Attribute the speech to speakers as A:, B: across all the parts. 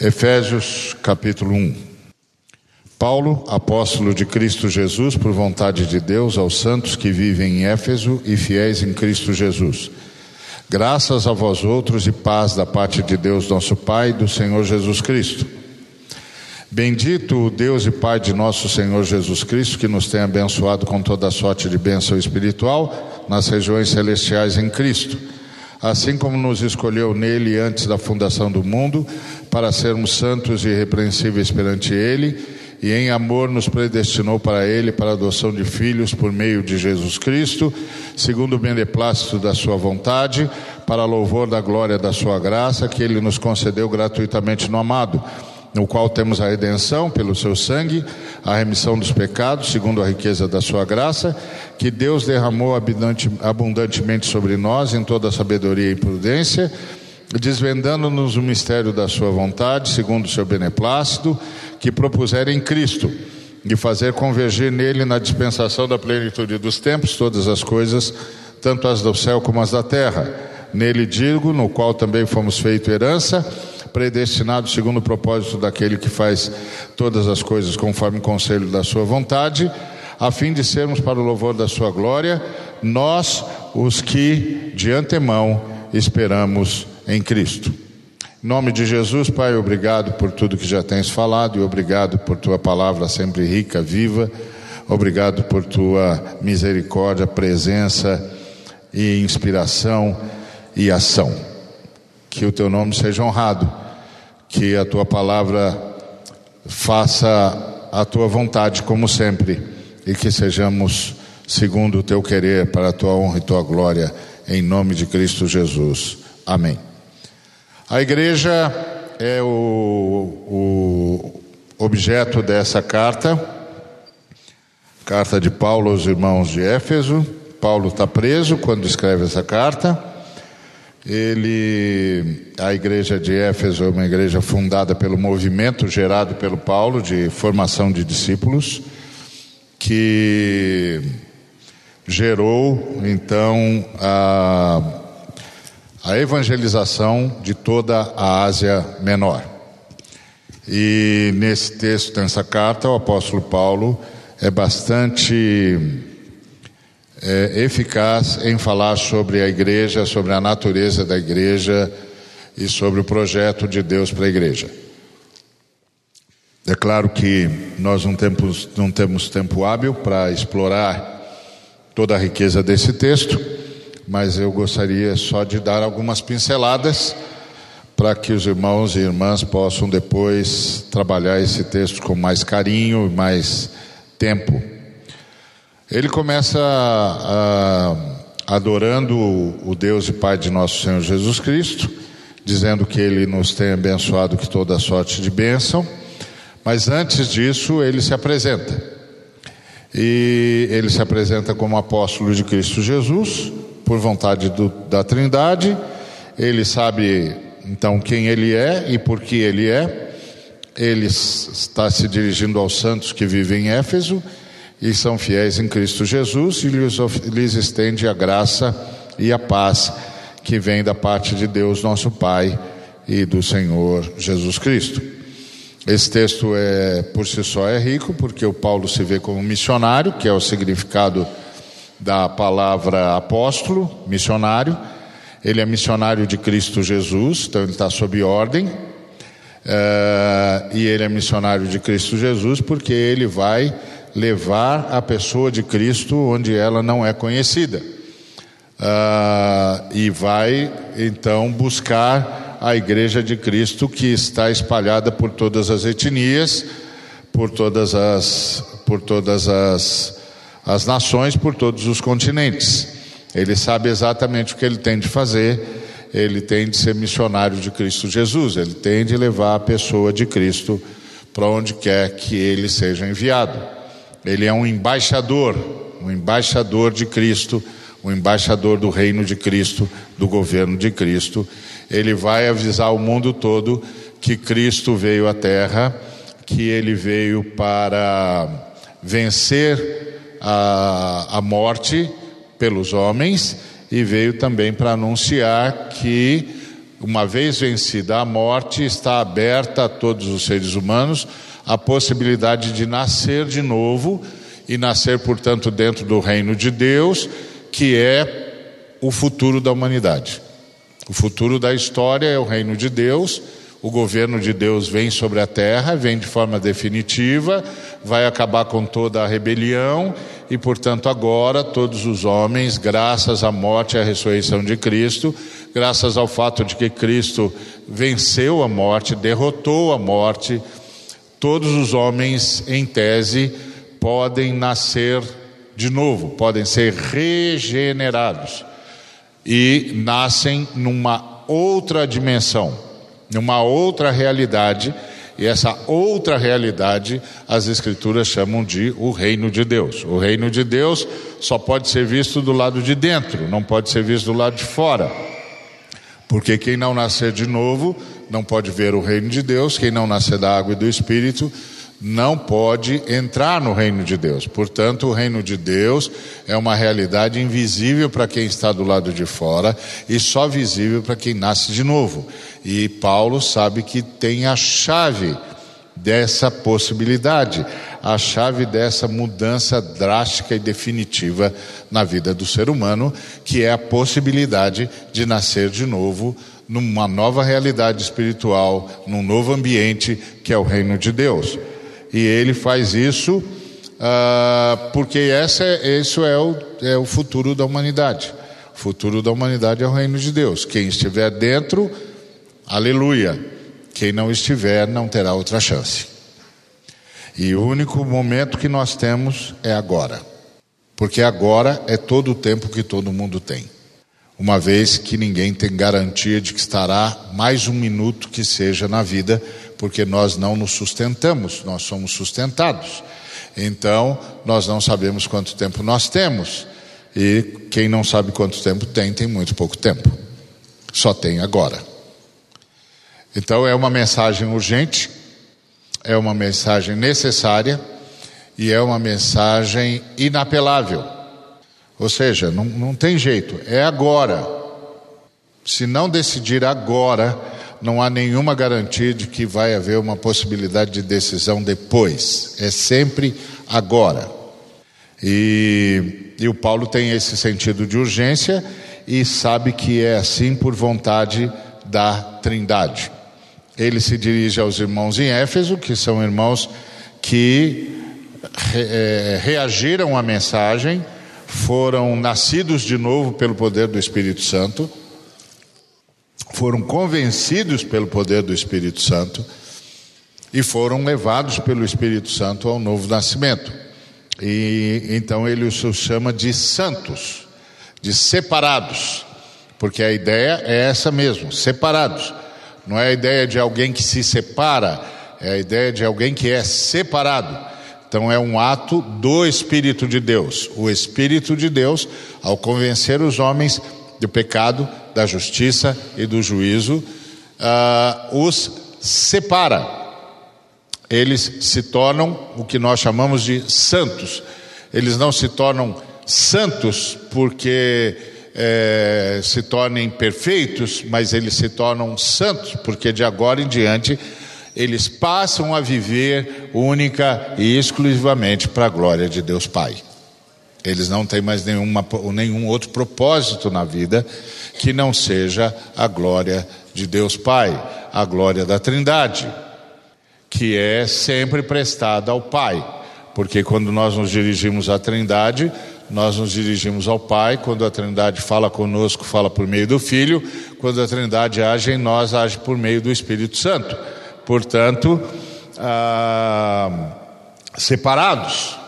A: Efésios capítulo 1 Paulo, apóstolo de Cristo Jesus, por vontade de Deus, aos santos que vivem em Éfeso e fiéis em Cristo Jesus. Graças a vós outros e paz da parte de Deus, nosso Pai, e do Senhor Jesus Cristo. Bendito o Deus e Pai de nosso Senhor Jesus Cristo, que nos tem abençoado com toda sorte de bênção espiritual nas regiões celestiais em Cristo assim como nos escolheu nele antes da fundação do mundo, para sermos santos e irrepreensíveis perante ele, e em amor nos predestinou para ele para a adoção de filhos por meio de Jesus Cristo, segundo o beneplácito da sua vontade, para louvor da glória da sua graça, que ele nos concedeu gratuitamente no amado no qual temos a redenção pelo seu sangue, a remissão dos pecados, segundo a riqueza da sua graça, que Deus derramou abundantemente sobre nós em toda sabedoria e prudência, desvendando-nos o mistério da sua vontade, segundo o seu beneplácito, que propuseram em Cristo, de fazer convergir nele na dispensação da plenitude dos tempos todas as coisas, tanto as do céu como as da terra. Nele digo, no qual também fomos feito herança, predestinado segundo o propósito daquele que faz todas as coisas conforme o conselho da sua vontade, a fim de sermos para o louvor da sua glória, nós os que de antemão esperamos em Cristo. Em nome de Jesus, Pai, obrigado por tudo que já tens falado e obrigado por tua palavra sempre rica, viva. Obrigado por tua misericórdia, presença e inspiração e ação. Que o teu nome seja honrado que a tua palavra faça a tua vontade, como sempre, e que sejamos segundo o teu querer, para a tua honra e tua glória, em nome de Cristo Jesus. Amém. A igreja é o, o objeto dessa carta, carta de Paulo aos irmãos de Éfeso. Paulo está preso quando escreve essa carta. Ele, a igreja de Éfeso é uma igreja fundada pelo movimento gerado pelo Paulo de formação de discípulos, que gerou então a, a evangelização de toda a Ásia Menor. E nesse texto, nessa carta, o apóstolo Paulo é bastante é, eficaz em falar sobre a igreja, sobre a natureza da igreja e sobre o projeto de Deus para a igreja. É claro que nós não temos, não temos tempo hábil para explorar toda a riqueza desse texto, mas eu gostaria só de dar algumas pinceladas para que os irmãos e irmãs possam depois trabalhar esse texto com mais carinho e mais tempo. Ele começa a, a, adorando o Deus e Pai de nosso Senhor Jesus Cristo, dizendo que Ele nos tem abençoado com toda sorte de bênção, mas antes disso ele se apresenta. E ele se apresenta como apóstolo de Cristo Jesus, por vontade do, da Trindade. Ele sabe então quem ele é e por que ele é. Ele está se dirigindo aos santos que vivem em Éfeso e são fiéis em Cristo Jesus e lhes, lhes estende a graça e a paz que vem da parte de Deus, nosso Pai, e do Senhor Jesus Cristo. Esse texto é por si só é rico, porque o Paulo se vê como missionário, que é o significado da palavra apóstolo, missionário. Ele é missionário de Cristo Jesus, então ele está sob ordem. É, e ele é missionário de Cristo Jesus porque ele vai levar a pessoa de Cristo onde ela não é conhecida. Uh, e vai então buscar a igreja de Cristo que está espalhada por todas as etnias, por todas as, por todas as, as nações, por todos os continentes. Ele sabe exatamente o que ele tem de fazer, ele tem de ser missionário de Cristo Jesus, ele tem de levar a pessoa de Cristo para onde quer que ele seja enviado. Ele é um embaixador, um embaixador de Cristo, um embaixador do reino de Cristo, do governo de Cristo. Ele vai avisar o mundo todo que Cristo veio à terra, que ele veio para vencer a, a morte pelos homens e veio também para anunciar que uma vez vencida a morte, está aberta a todos os seres humanos a possibilidade de nascer de novo e nascer, portanto, dentro do reino de Deus, que é o futuro da humanidade. O futuro da história é o reino de Deus. O governo de Deus vem sobre a terra, vem de forma definitiva, vai acabar com toda a rebelião e, portanto, agora todos os homens, graças à morte e à ressurreição de Cristo, graças ao fato de que Cristo venceu a morte, derrotou a morte, todos os homens, em tese, podem nascer de novo, podem ser regenerados e nascem numa outra dimensão, numa outra realidade, e essa outra realidade as Escrituras chamam de o reino de Deus. O reino de Deus só pode ser visto do lado de dentro, não pode ser visto do lado de fora. Porque quem não nascer de novo não pode ver o reino de Deus, quem não nascer da água e do Espírito não pode entrar no reino de Deus. Portanto, o reino de Deus é uma realidade invisível para quem está do lado de fora e só visível para quem nasce de novo. E Paulo sabe que tem a chave dessa possibilidade, a chave dessa mudança drástica e definitiva na vida do ser humano, que é a possibilidade de nascer de novo numa nova realidade espiritual, num novo ambiente que é o reino de Deus e ele faz isso uh, porque essa, é, é o, é o futuro da humanidade. O futuro da humanidade é o reino de Deus. Quem estiver dentro, aleluia. Quem não estiver, não terá outra chance. E o único momento que nós temos é agora. Porque agora é todo o tempo que todo mundo tem. Uma vez que ninguém tem garantia de que estará mais um minuto que seja na vida, porque nós não nos sustentamos, nós somos sustentados. Então, nós não sabemos quanto tempo nós temos. E quem não sabe quanto tempo tem, tem muito pouco tempo. Só tem agora. Então, é uma mensagem urgente, é uma mensagem necessária e é uma mensagem inapelável. Ou seja, não, não tem jeito, é agora. Se não decidir agora, não há nenhuma garantia de que vai haver uma possibilidade de decisão depois. É sempre agora. E, e o Paulo tem esse sentido de urgência e sabe que é assim por vontade da Trindade. Ele se dirige aos irmãos em Éfeso, que são irmãos que é, reagiram à mensagem, foram nascidos de novo pelo poder do Espírito Santo foram convencidos pelo poder do Espírito Santo e foram levados pelo Espírito Santo ao novo nascimento. E então ele os chama de santos, de separados, porque a ideia é essa mesmo, separados. Não é a ideia de alguém que se separa, é a ideia de alguém que é separado. Então é um ato do Espírito de Deus. O Espírito de Deus, ao convencer os homens do pecado, da justiça e do juízo, uh, os separa. Eles se tornam o que nós chamamos de santos. Eles não se tornam santos porque é, se tornem perfeitos, mas eles se tornam santos porque de agora em diante eles passam a viver única e exclusivamente para a glória de Deus Pai. Eles não têm mais nenhuma, nenhum outro propósito na vida que não seja a glória de Deus Pai, a glória da Trindade, que é sempre prestada ao Pai. Porque quando nós nos dirigimos à Trindade, nós nos dirigimos ao Pai, quando a Trindade fala conosco, fala por meio do Filho, quando a Trindade age em nós, age por meio do Espírito Santo. Portanto, ah, separados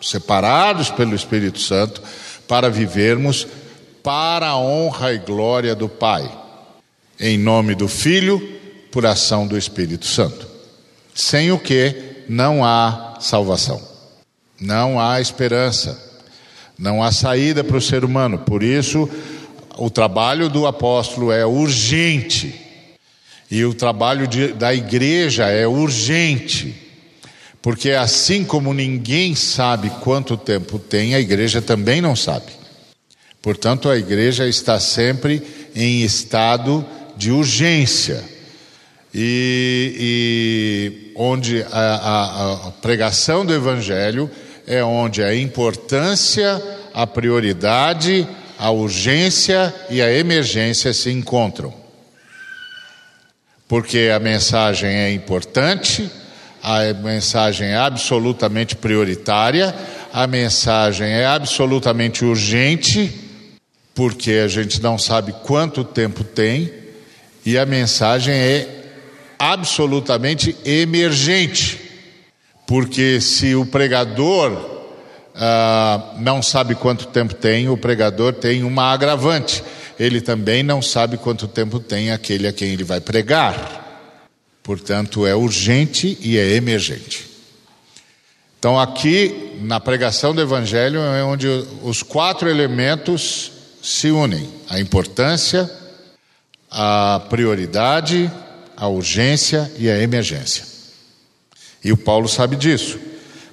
A: separados pelo Espírito Santo, para vivermos para a honra e glória do Pai, em nome do Filho, por ação do Espírito Santo. Sem o que não há salvação, não há esperança, não há saída para o ser humano. Por isso, o trabalho do apóstolo é urgente, e o trabalho de, da igreja é urgente porque assim como ninguém sabe quanto tempo tem, a igreja também não sabe. Portanto, a igreja está sempre em estado de urgência. E, e onde a, a, a pregação do Evangelho é onde a importância, a prioridade, a urgência e a emergência se encontram. Porque a mensagem é importante, a mensagem é absolutamente prioritária, a mensagem é absolutamente urgente, porque a gente não sabe quanto tempo tem, e a mensagem é absolutamente emergente, porque se o pregador ah, não sabe quanto tempo tem, o pregador tem uma agravante. Ele também não sabe quanto tempo tem aquele a quem ele vai pregar. Portanto, é urgente e é emergente. Então, aqui na pregação do Evangelho é onde os quatro elementos se unem: a importância, a prioridade, a urgência e a emergência. E o Paulo sabe disso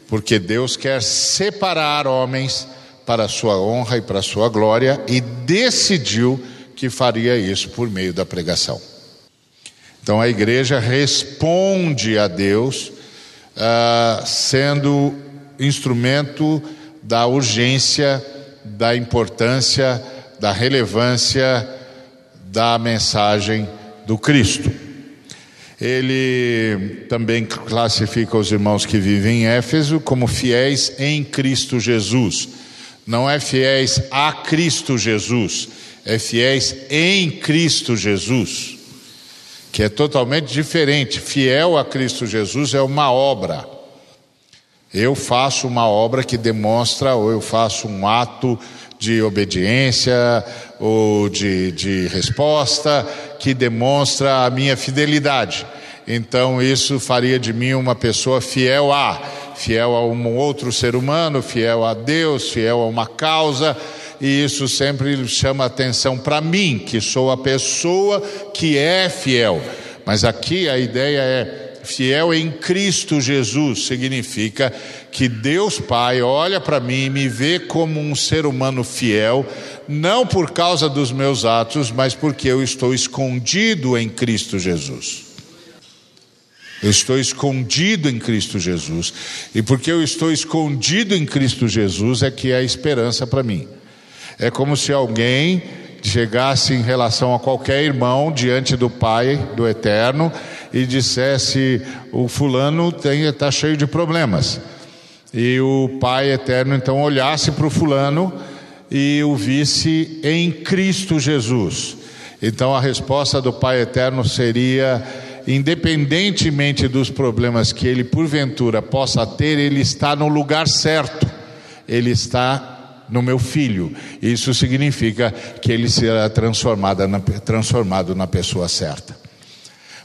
A: porque Deus quer separar homens para a sua honra e para a sua glória e decidiu que faria isso por meio da pregação. Então a igreja responde a Deus, uh, sendo instrumento da urgência, da importância, da relevância da mensagem do Cristo. Ele também classifica os irmãos que vivem em Éfeso como fiéis em Cristo Jesus. Não é fiéis a Cristo Jesus, é fiéis em Cristo Jesus, que é totalmente diferente. Fiel a Cristo Jesus é uma obra. Eu faço uma obra que demonstra, ou eu faço um ato de obediência ou de, de resposta que demonstra a minha fidelidade. Então isso faria de mim uma pessoa fiel a, fiel a um outro ser humano, fiel a Deus, fiel a uma causa, e isso sempre chama atenção para mim, que sou a pessoa que é fiel. Mas aqui a ideia é fiel em Cristo Jesus significa que Deus Pai olha para mim e me vê como um ser humano fiel, não por causa dos meus atos, mas porque eu estou escondido em Cristo Jesus. Eu estou escondido em Cristo Jesus. E porque eu estou escondido em Cristo Jesus é que é a esperança para mim. É como se alguém chegasse em relação a qualquer irmão diante do Pai do Eterno e dissesse: o fulano está cheio de problemas. E o Pai Eterno então olhasse para o fulano e o visse em Cristo Jesus. Então a resposta do Pai Eterno seria: independentemente dos problemas que ele porventura possa ter, ele está no lugar certo, ele está no meu filho. Isso significa que ele será transformado na, transformado na pessoa certa.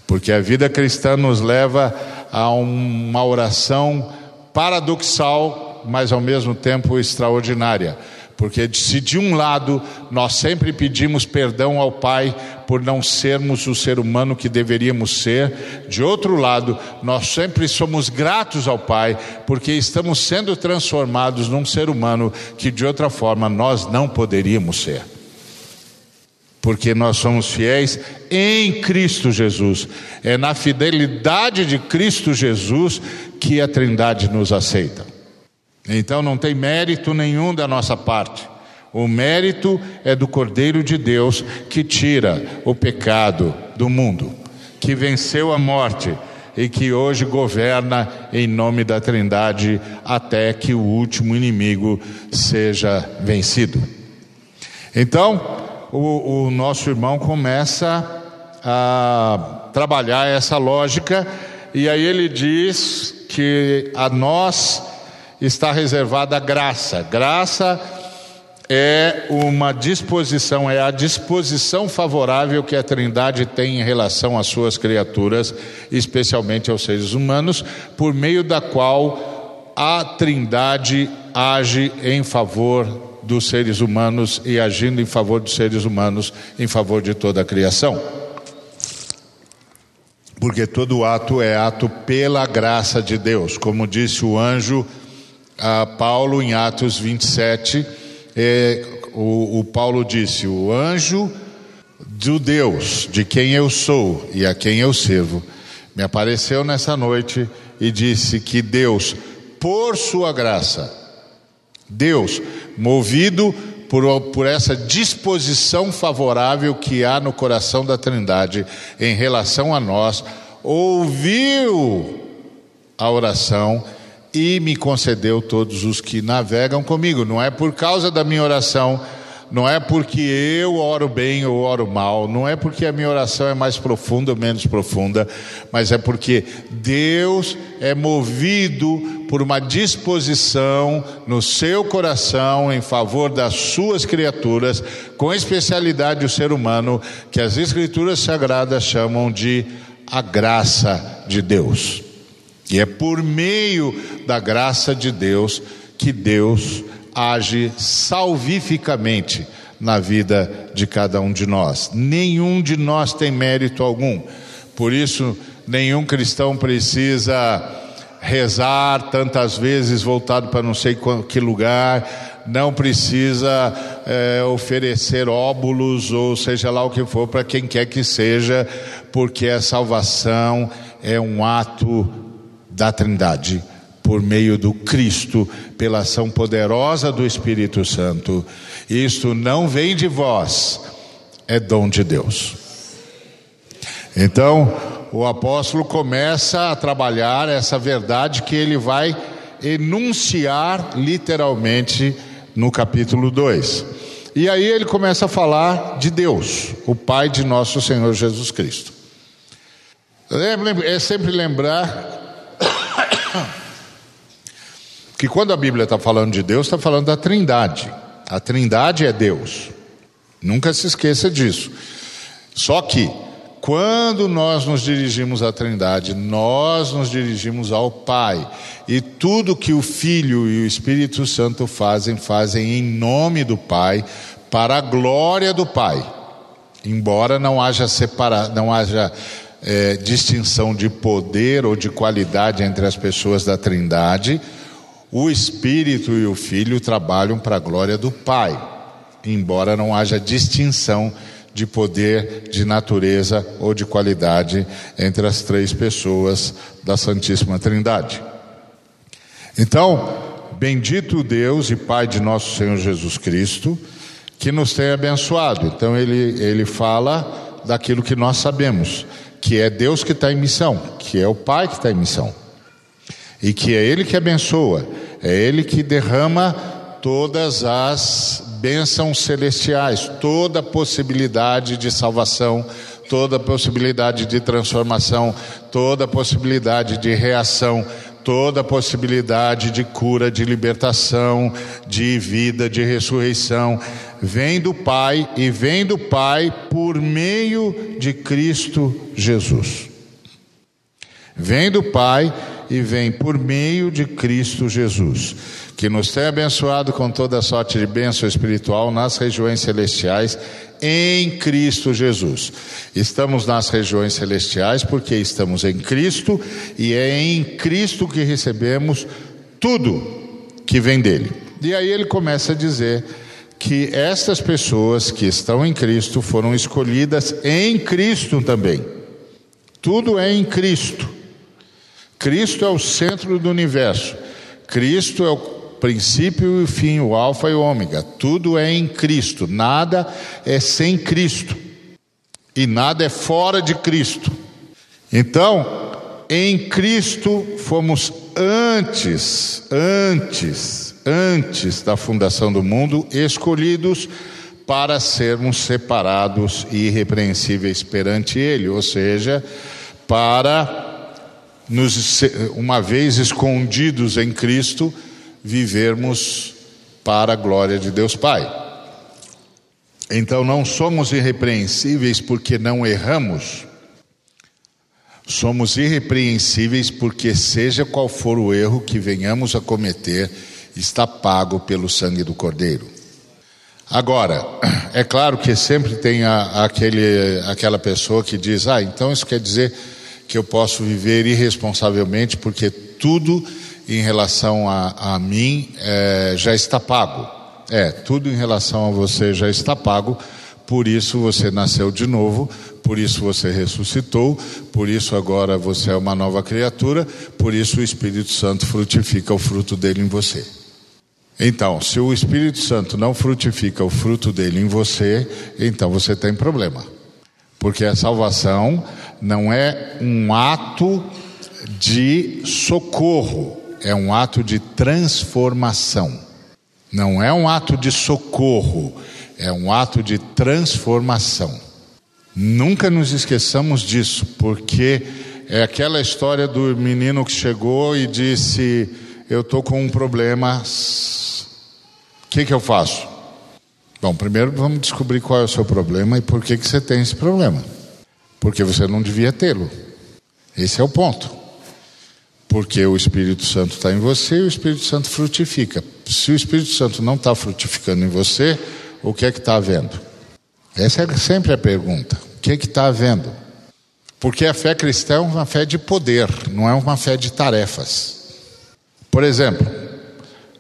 A: Porque a vida cristã nos leva a uma oração paradoxal, mas ao mesmo tempo extraordinária. Porque se de um lado nós sempre pedimos perdão ao Pai por não sermos o ser humano que deveríamos ser, de outro lado nós sempre somos gratos ao Pai porque estamos sendo transformados num ser humano que de outra forma nós não poderíamos ser porque nós somos fiéis em Cristo Jesus. É na fidelidade de Cristo Jesus que a Trindade nos aceita. Então não tem mérito nenhum da nossa parte. O mérito é do Cordeiro de Deus que tira o pecado do mundo, que venceu a morte e que hoje governa em nome da Trindade até que o último inimigo seja vencido. Então, o, o nosso irmão começa a trabalhar essa lógica, e aí ele diz que a nós está reservada a graça. Graça é uma disposição, é a disposição favorável que a Trindade tem em relação às suas criaturas, especialmente aos seres humanos, por meio da qual a Trindade age em favor dos seres humanos e agindo em favor dos seres humanos, em favor de toda a criação. Porque todo ato é ato pela graça de Deus, como disse o anjo a Paulo em Atos 27, é, o, o Paulo disse: O anjo do Deus de quem eu sou e a quem eu sirvo, me apareceu nessa noite e disse que Deus, por sua graça, Deus, movido por, por essa disposição favorável que há no coração da Trindade em relação a nós, ouviu a oração e me concedeu todos os que navegam comigo. Não é por causa da minha oração não é porque eu oro bem ou oro mal, não é porque a minha oração é mais profunda ou menos profunda, mas é porque Deus é movido por uma disposição no seu coração em favor das suas criaturas, com especialidade o ser humano, que as Escrituras Sagradas chamam de a graça de Deus. E é por meio da graça de Deus que Deus age salvificamente na vida de cada um de nós. Nenhum de nós tem mérito algum. Por isso, nenhum cristão precisa rezar tantas vezes voltado para não sei que lugar, não precisa é, oferecer óbulos ou seja lá o que for para quem quer que seja, porque a salvação é um ato da Trindade por meio do Cristo, pela ação poderosa do Espírito Santo. Isto não vem de vós, é dom de Deus. Então, o apóstolo começa a trabalhar essa verdade que ele vai enunciar literalmente no capítulo 2. E aí ele começa a falar de Deus, o Pai de nosso Senhor Jesus Cristo. É sempre lembrar que quando a Bíblia está falando de Deus, está falando da Trindade. A Trindade é Deus. Nunca se esqueça disso. Só que, quando nós nos dirigimos à Trindade, nós nos dirigimos ao Pai. E tudo que o Filho e o Espírito Santo fazem, fazem em nome do Pai, para a glória do Pai. Embora não haja separa, não haja é, distinção de poder ou de qualidade entre as pessoas da Trindade, o Espírito e o Filho trabalham para a glória do Pai, embora não haja distinção de poder, de natureza ou de qualidade entre as três pessoas da Santíssima Trindade. Então, bendito Deus e Pai de nosso Senhor Jesus Cristo, que nos tem abençoado. Então, ele, ele fala daquilo que nós sabemos, que é Deus que está em missão, que é o Pai que está em missão. E que é Ele que abençoa, é Ele que derrama todas as bênçãos celestiais, toda possibilidade de salvação, toda possibilidade de transformação, toda possibilidade de reação, toda possibilidade de cura, de libertação, de vida, de ressurreição, vem do Pai e vem do Pai por meio de Cristo Jesus. Vem do Pai e vem por meio de Cristo Jesus, que nos tem abençoado com toda sorte de bênção espiritual nas regiões celestiais em Cristo Jesus. Estamos nas regiões celestiais porque estamos em Cristo e é em Cristo que recebemos tudo que vem dele. E aí ele começa a dizer que estas pessoas que estão em Cristo foram escolhidas em Cristo também. Tudo é em Cristo. Cristo é o centro do universo. Cristo é o princípio e o fim, o alfa e o ômega. Tudo é em Cristo. Nada é sem Cristo. E nada é fora de Cristo. Então, em Cristo fomos antes, antes, antes da fundação do mundo, escolhidos para sermos separados e irrepreensíveis perante Ele, ou seja, para nos, uma vez escondidos em Cristo, vivermos para a glória de Deus Pai. Então não somos irrepreensíveis porque não erramos, somos irrepreensíveis porque, seja qual for o erro que venhamos a cometer, está pago pelo sangue do Cordeiro. Agora, é claro que sempre tem a, aquele, aquela pessoa que diz: ah, então isso quer dizer que eu posso viver irresponsavelmente, porque tudo em relação a, a mim é, já está pago. É, tudo em relação a você já está pago, por isso você nasceu de novo, por isso você ressuscitou, por isso agora você é uma nova criatura, por isso o Espírito Santo frutifica o fruto dele em você. Então, se o Espírito Santo não frutifica o fruto dele em você, então você tem problema. Porque a salvação não é um ato de socorro, é um ato de transformação. Não é um ato de socorro, é um ato de transformação. Nunca nos esqueçamos disso, porque é aquela história do menino que chegou e disse: Eu estou com um problema, o que, que eu faço? Bom, primeiro vamos descobrir qual é o seu problema e por que, que você tem esse problema. Porque você não devia tê-lo. Esse é o ponto. Porque o Espírito Santo está em você e o Espírito Santo frutifica. Se o Espírito Santo não está frutificando em você, o que é que está havendo? Essa é sempre a pergunta. O que é que está havendo? Porque a fé cristã é uma fé de poder, não é uma fé de tarefas. Por exemplo,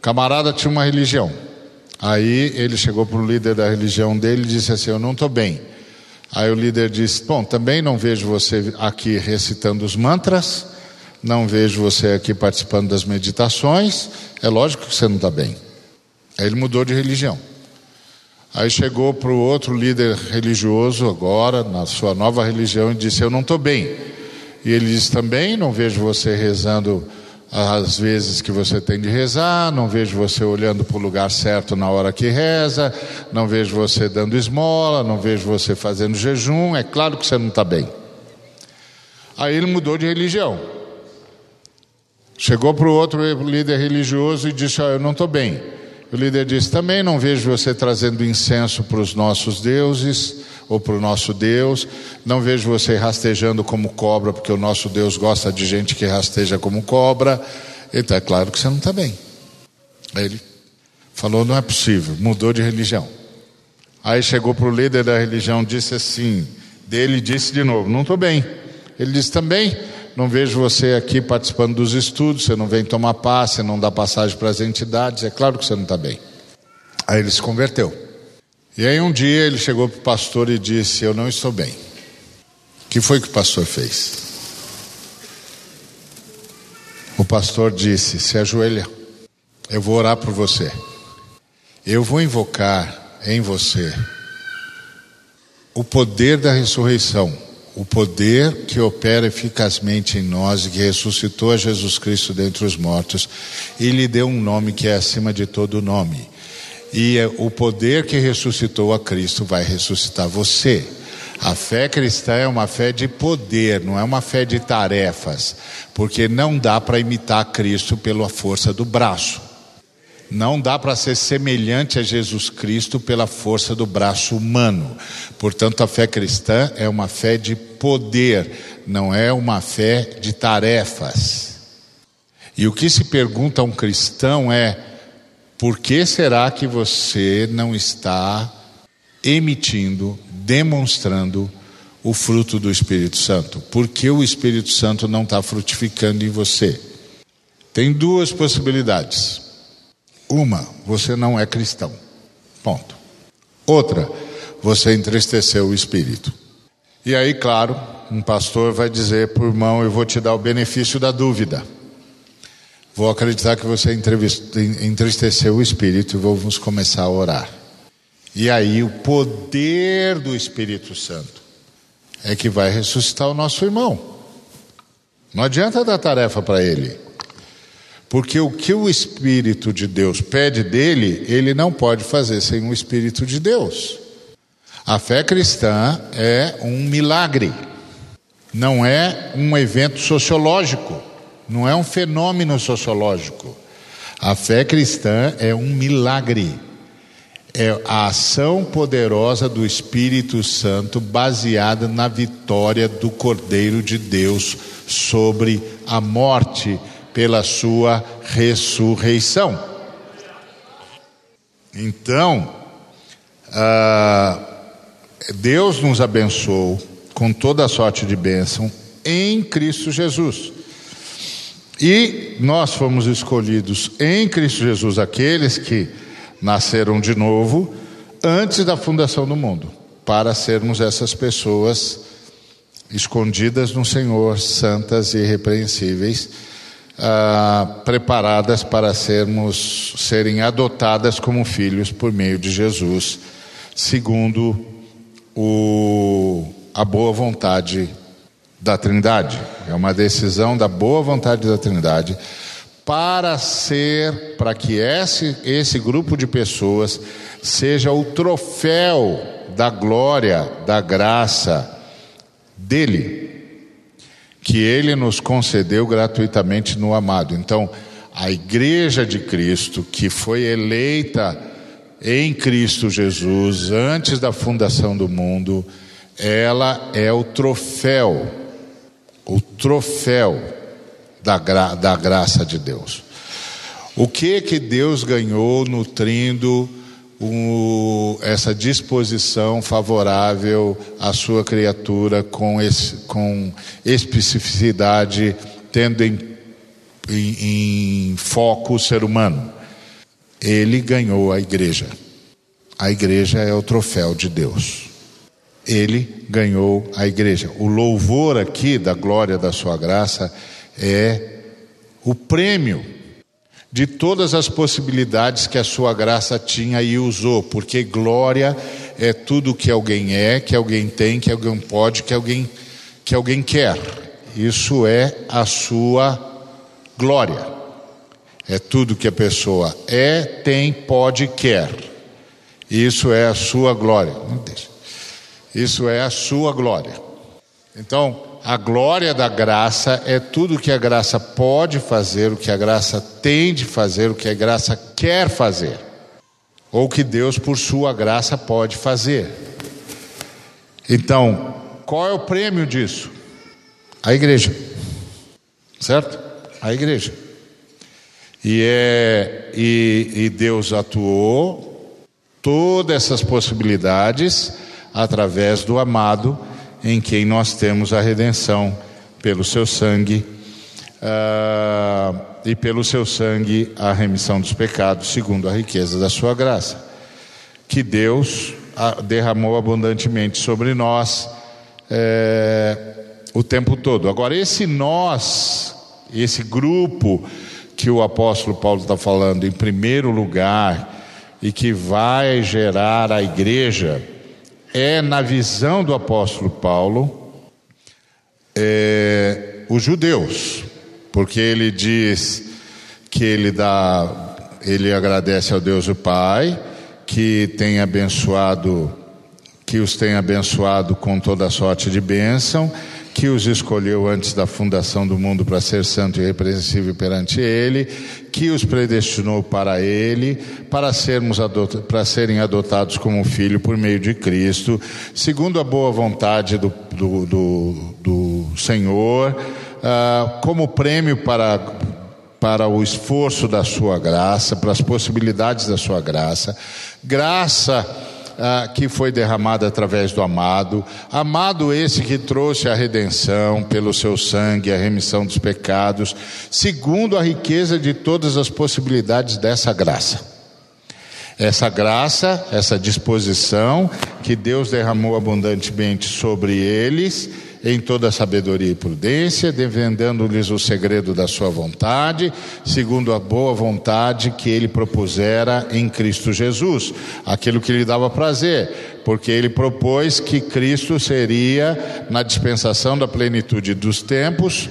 A: camarada tinha uma religião. Aí ele chegou para o líder da religião dele e disse assim: Eu não estou bem. Aí o líder disse: Bom, também não vejo você aqui recitando os mantras, não vejo você aqui participando das meditações, é lógico que você não está bem. Aí ele mudou de religião. Aí chegou para o outro líder religioso, agora, na sua nova religião, e disse: Eu não estou bem. E ele disse também: Não vejo você rezando as vezes que você tem de rezar, não vejo você olhando para o lugar certo na hora que reza, não vejo você dando esmola, não vejo você fazendo jejum. É claro que você não está bem. Aí ele mudou de religião. Chegou para o outro líder religioso e disse: oh, Eu não estou bem. O líder disse: Também não vejo você trazendo incenso para os nossos deuses ou para o nosso Deus. Não vejo você rastejando como cobra, porque o nosso Deus gosta de gente que rasteja como cobra. Então é claro que você não está bem. Aí ele falou: Não é possível, mudou de religião. Aí chegou para o líder da religião, disse assim: Dele disse de novo: Não estou bem. Ele disse também não vejo você aqui participando dos estudos, você não vem tomar passe, não dá passagem para as entidades, é claro que você não está bem. Aí ele se converteu. E aí um dia ele chegou para o pastor e disse: Eu não estou bem. O que foi que o pastor fez? O pastor disse: Se ajoelha, eu vou orar por você. Eu vou invocar em você o poder da ressurreição o poder que opera eficazmente em nós e que ressuscitou a Jesus Cristo dentre os mortos e lhe deu um nome que é acima de todo nome. E é o poder que ressuscitou a Cristo vai ressuscitar você. A fé cristã é uma fé de poder, não é uma fé de tarefas, porque não dá para imitar Cristo pela força do braço. Não dá para ser semelhante a Jesus Cristo pela força do braço humano. Portanto, a fé cristã é uma fé de poder, não é uma fé de tarefas. E o que se pergunta a um cristão é: por que será que você não está emitindo, demonstrando o fruto do Espírito Santo? Por que o Espírito Santo não está frutificando em você? Tem duas possibilidades. Uma, você não é cristão. Ponto. Outra, você entristeceu o espírito. E aí, claro, um pastor vai dizer para o irmão: Eu vou te dar o benefício da dúvida. Vou acreditar que você entristeceu o espírito e vamos começar a orar. E aí, o poder do Espírito Santo é que vai ressuscitar o nosso irmão. Não adianta dar tarefa para ele. Porque o que o Espírito de Deus pede dele, ele não pode fazer sem o Espírito de Deus. A fé cristã é um milagre, não é um evento sociológico, não é um fenômeno sociológico. A fé cristã é um milagre, é a ação poderosa do Espírito Santo baseada na vitória do Cordeiro de Deus sobre a morte pela sua ressurreição. Então, ah, Deus nos abençoou com toda a sorte de bênção em Cristo Jesus. E nós fomos escolhidos em Cristo Jesus, aqueles que nasceram de novo antes da fundação do mundo para sermos essas pessoas escondidas no Senhor, santas e irrepreensíveis, ah, preparadas para sermos serem adotadas como filhos por meio de Jesus, segundo o, a boa vontade da Trindade. É uma decisão da boa vontade da Trindade para ser, para que esse, esse grupo de pessoas seja o troféu da glória, da graça dele, que ele nos concedeu gratuitamente no amado. Então, a igreja de Cristo, que foi eleita em Cristo Jesus antes da fundação do mundo, ela é o troféu, o troféu da, gra da graça de Deus. O que que Deus ganhou nutrindo o, essa disposição favorável à sua criatura com, esse, com especificidade, tendo em, em, em foco o ser humano? Ele ganhou a igreja. A igreja é o troféu de Deus. Ele ganhou a igreja. O louvor aqui da glória da sua graça é o prêmio de todas as possibilidades que a sua graça tinha e usou, porque glória é tudo que alguém é, que alguém tem, que alguém pode, que alguém que alguém quer. Isso é a sua glória. É tudo que a pessoa é, tem, pode, quer. Isso é a sua glória. Isso é a sua glória. Então, a glória da graça é tudo que a graça pode fazer, o que a graça tem de fazer, o que a graça quer fazer, ou que Deus, por sua graça, pode fazer. Então, qual é o prêmio disso? A igreja, certo? A igreja. E, é, e, e Deus atuou todas essas possibilidades através do amado em quem nós temos a redenção pelo seu sangue uh, e pelo seu sangue a remissão dos pecados, segundo a riqueza da sua graça, que Deus uh, derramou abundantemente sobre nós uh, o tempo todo. Agora, esse nós, esse grupo que o apóstolo Paulo está falando, em primeiro lugar, e que vai gerar a igreja, é, na visão do apóstolo Paulo, é, os judeus, porque ele diz que ele dá, ele agradece ao Deus o Pai, que tem abençoado, que os tem abençoado com toda sorte de bênção, que os escolheu antes da fundação do mundo para ser santo e repreensível perante Ele, que os predestinou para Ele, para, sermos para serem adotados como filho por meio de Cristo, segundo a boa vontade do, do, do, do Senhor, uh, como prêmio para, para o esforço da Sua graça, para as possibilidades da Sua graça, graça ah, que foi derramada através do amado, amado esse que trouxe a redenção pelo seu sangue, a remissão dos pecados, segundo a riqueza de todas as possibilidades dessa graça. Essa graça, essa disposição que Deus derramou abundantemente sobre eles, em toda sabedoria e prudência, defendendo-lhes o segredo da sua vontade, segundo a boa vontade que ele propusera em Cristo Jesus, aquilo que lhe dava prazer, porque ele propôs que Cristo seria, na dispensação da plenitude dos tempos,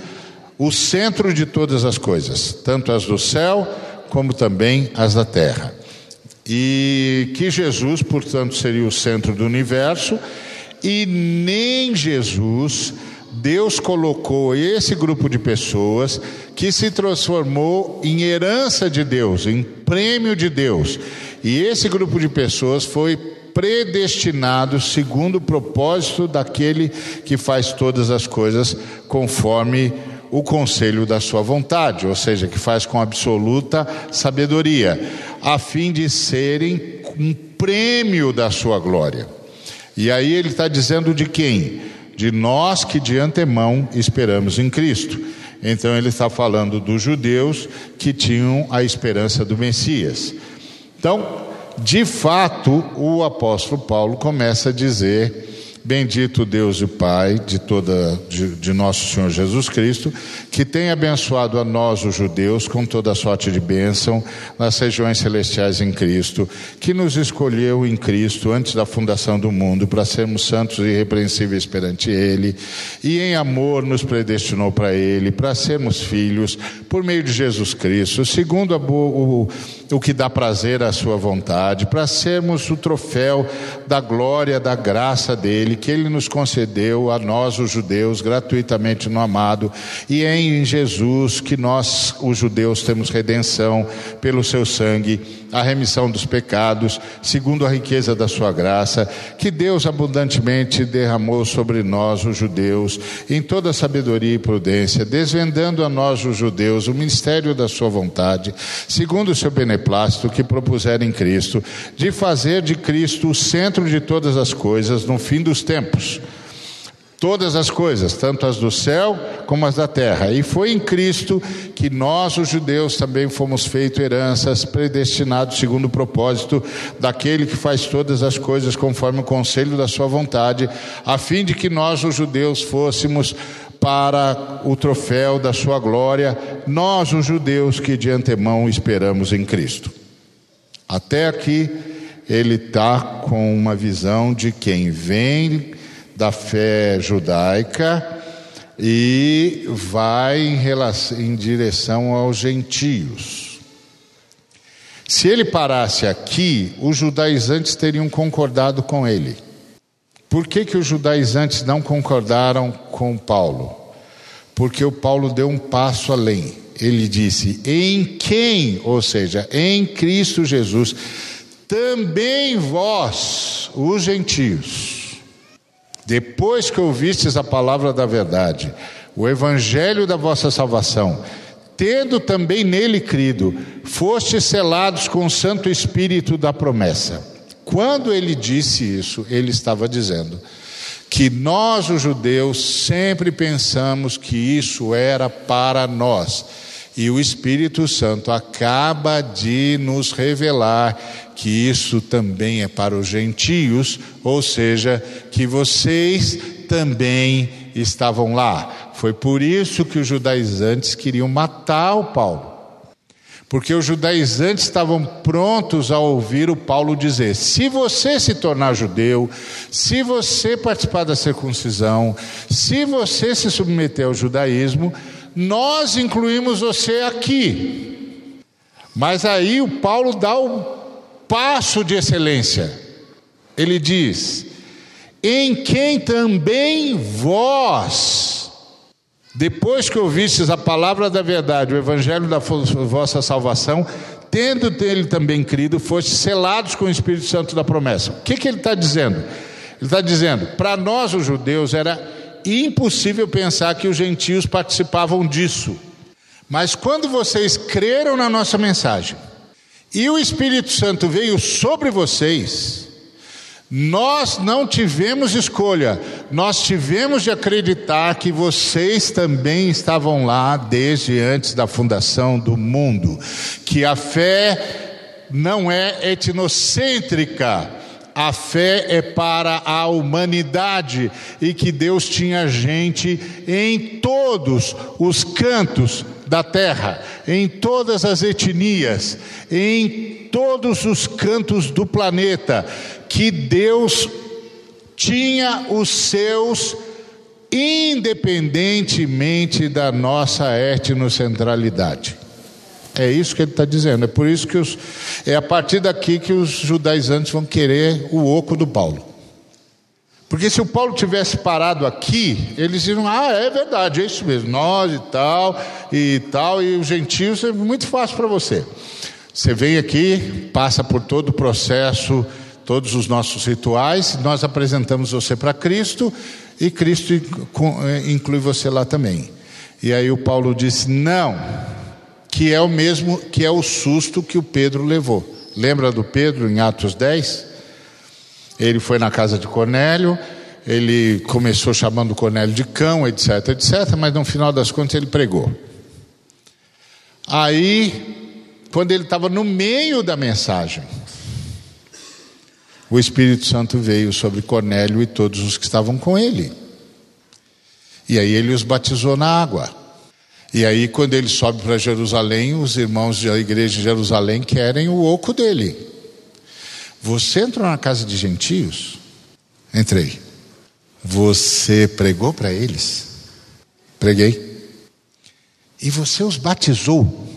A: o centro de todas as coisas, tanto as do céu como também as da terra. E que Jesus, portanto, seria o centro do universo e nem Jesus, Deus colocou esse grupo de pessoas que se transformou em herança de Deus, em prêmio de Deus. E esse grupo de pessoas foi predestinado segundo o propósito daquele que faz todas as coisas conforme o conselho da sua vontade, ou seja, que faz com absoluta sabedoria, a fim de serem um prêmio da sua glória. E aí ele está dizendo de quem? De nós que de antemão esperamos em Cristo. Então ele está falando dos judeus que tinham a esperança do Messias. Então, de fato, o apóstolo Paulo começa a dizer Bendito Deus e Pai de toda de, de, nosso Senhor Jesus Cristo, que tem abençoado a nós os judeus com toda sorte de bênção nas regiões celestiais em Cristo, que nos escolheu em Cristo antes da fundação do mundo para sermos santos e irrepreensíveis perante ele, e em amor nos predestinou para ele, para sermos filhos por meio de Jesus Cristo, segundo a, o, o que dá prazer à sua vontade, para sermos o troféu da glória, da graça dele, que ele nos concedeu a nós, os judeus, gratuitamente no amado, e em Jesus que nós, os judeus, temos redenção pelo seu sangue a remissão dos pecados, segundo a riqueza da sua graça, que Deus abundantemente derramou sobre nós, os judeus, em toda sabedoria e prudência, desvendando a nós, os judeus, o ministério da sua vontade, segundo o seu beneplácito que propuser em Cristo, de fazer de Cristo o centro de todas as coisas no fim dos tempos todas as coisas, tanto as do céu como as da terra. E foi em Cristo que nós, os judeus, também fomos feitos heranças, predestinados segundo o propósito daquele que faz todas as coisas conforme o conselho da sua vontade, a fim de que nós, os judeus, fôssemos para o troféu da sua glória, nós, os judeus, que de antemão esperamos em Cristo. Até aqui, ele está com uma visão de quem vem da fé judaica e vai em, relação, em direção aos gentios. Se ele parasse aqui, os judaizantes teriam concordado com ele. Por que, que os judaizantes não concordaram com Paulo? Porque o Paulo deu um passo além. Ele disse: em quem, ou seja, em Cristo Jesus, também vós, os gentios, depois que ouvistes a palavra da verdade, o evangelho da vossa salvação, tendo também nele crido, fostes selados com o Santo Espírito da promessa. Quando ele disse isso, ele estava dizendo que nós, os judeus, sempre pensamos que isso era para nós. E o Espírito Santo acaba de nos revelar que isso também é para os gentios, ou seja, que vocês também estavam lá. Foi por isso que os judaizantes queriam matar o Paulo. Porque os judaizantes estavam prontos a ouvir o Paulo dizer: se você se tornar judeu, se você participar da circuncisão, se você se submeter ao judaísmo, nós incluímos você aqui. Mas aí o Paulo dá o passo de excelência. Ele diz: em quem também vós, depois que ouvistes a palavra da verdade, o evangelho da vossa salvação, tendo dele também crido, fostes selados com o Espírito Santo da promessa. O que, que ele está dizendo? Ele está dizendo: para nós, os judeus, era impossível pensar que os gentios participavam disso. Mas quando vocês creram na nossa mensagem, e o Espírito Santo veio sobre vocês, nós não tivemos escolha, nós tivemos de acreditar que vocês também estavam lá desde antes da fundação do mundo, que a fé não é etnocêntrica, a fé é para a humanidade e que Deus tinha gente em todos os cantos da terra, em todas as etnias, em todos os cantos do planeta, que Deus tinha os seus independentemente da nossa etnocentralidade. É isso que ele está dizendo. É por isso que os, é a partir daqui que os judaizantes vão querer o oco do Paulo. Porque se o Paulo tivesse parado aqui, eles iriam, ah, é verdade, é isso mesmo, nós e tal, e tal, e os gentios é muito fácil para você. Você vem aqui, passa por todo o processo, todos os nossos rituais, nós apresentamos você para Cristo, e Cristo eh, inclui você lá também. E aí o Paulo disse: não, que é o mesmo, que é o susto que o Pedro levou. Lembra do Pedro em Atos 10? Ele foi na casa de Cornélio, ele começou chamando Cornélio de cão, etc, etc, mas no final das contas ele pregou. Aí, quando ele estava no meio da mensagem, o Espírito Santo veio sobre Cornélio e todos os que estavam com ele. E aí ele os batizou na água. E aí, quando ele sobe para Jerusalém, os irmãos da igreja de Jerusalém querem o oco dele. Você entrou na casa de gentios? Entrei. Você pregou para eles? Preguei. E você os batizou?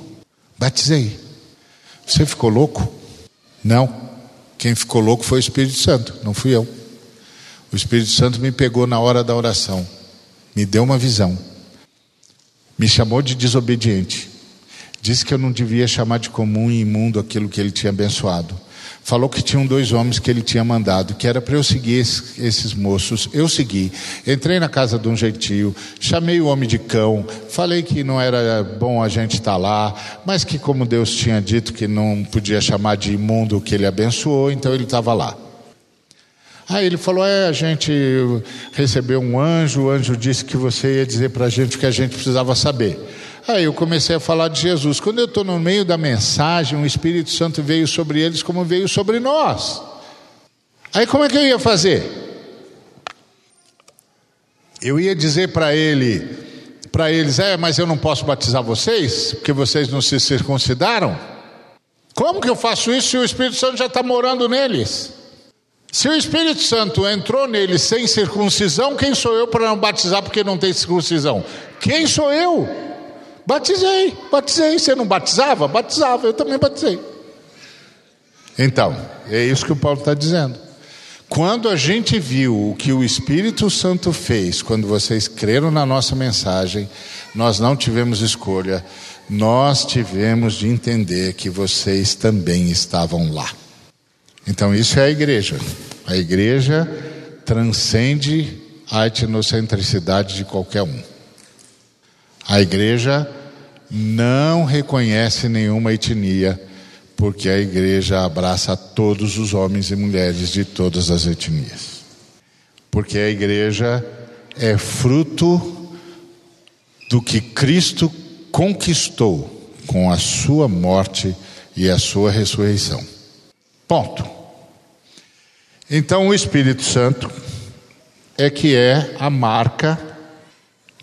A: Batizei. Você ficou louco? Não. Quem ficou louco foi o Espírito Santo, não fui eu. O Espírito Santo me pegou na hora da oração, me deu uma visão, me chamou de desobediente, disse que eu não devia chamar de comum e imundo aquilo que ele tinha abençoado. Falou que tinham dois homens que ele tinha mandado, que era para eu seguir esses, moços. Eu segui. Entrei na casa de um gentio, chamei o homem de cão, falei que não era bom a gente estar tá lá, mas que, como Deus tinha dito que não podia chamar de imundo o que ele abençoou, então ele estava lá. Aí ele falou: É, a gente recebeu um anjo, o anjo disse que você ia dizer para a gente o que a gente precisava saber. Aí eu comecei a falar de Jesus. Quando eu estou no meio da mensagem, o Espírito Santo veio sobre eles como veio sobre nós. Aí como é que eu ia fazer? Eu ia dizer para ele, para eles, é, mas eu não posso batizar vocês, porque vocês não se circuncidaram? Como que eu faço isso se o Espírito Santo já está morando neles? Se o Espírito Santo entrou neles sem circuncisão, quem sou eu para não batizar porque não tem circuncisão? Quem sou eu? Batizei, batizei. Você não batizava? Batizava, eu também batizei. Então, é isso que o Paulo está dizendo. Quando a gente viu o que o Espírito Santo fez, quando vocês creram na nossa mensagem, nós não tivemos escolha, nós tivemos de entender que vocês também estavam lá. Então, isso é a igreja. A igreja transcende a etnocentricidade de qualquer um. A igreja não reconhece nenhuma etnia, porque a igreja abraça todos os homens e mulheres de todas as etnias. Porque a igreja é fruto do que Cristo conquistou com a sua morte e a sua ressurreição. Ponto. Então o Espírito Santo é que é a marca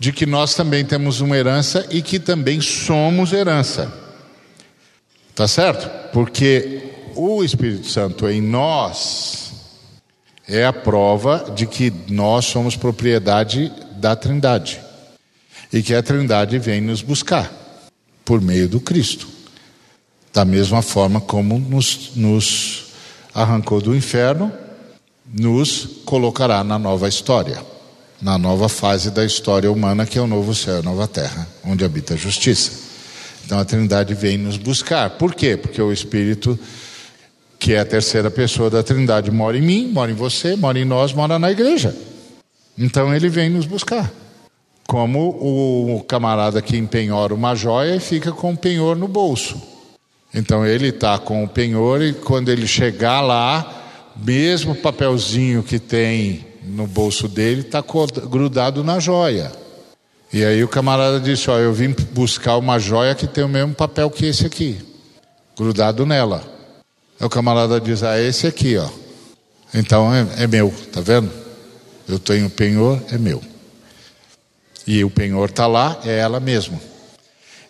A: de que nós também temos uma herança e que também somos herança. Tá certo? Porque o Espírito Santo em nós é a prova de que nós somos propriedade da Trindade e que a Trindade vem nos buscar por meio do Cristo. Da mesma forma como nos, nos arrancou do inferno, nos colocará na nova história na nova fase da história humana, que é o novo céu e a nova terra, onde habita a justiça. Então a Trindade vem nos buscar. Por quê? Porque o Espírito, que é a terceira pessoa da Trindade, mora em mim, mora em você, mora em nós, mora na igreja. Então ele vem nos buscar. Como o camarada que empenhora uma joia e fica com o penhor no bolso. Então ele está com o penhor e quando ele chegar lá, mesmo papelzinho que tem no bolso dele, está grudado na joia. E aí o camarada disse: Ó, eu vim buscar uma joia que tem o mesmo papel que esse aqui, grudado nela. Aí o camarada diz: Ah, esse aqui, ó. Então é, é meu, tá vendo? Eu tenho o penhor, é meu. E o penhor está lá, é ela mesma.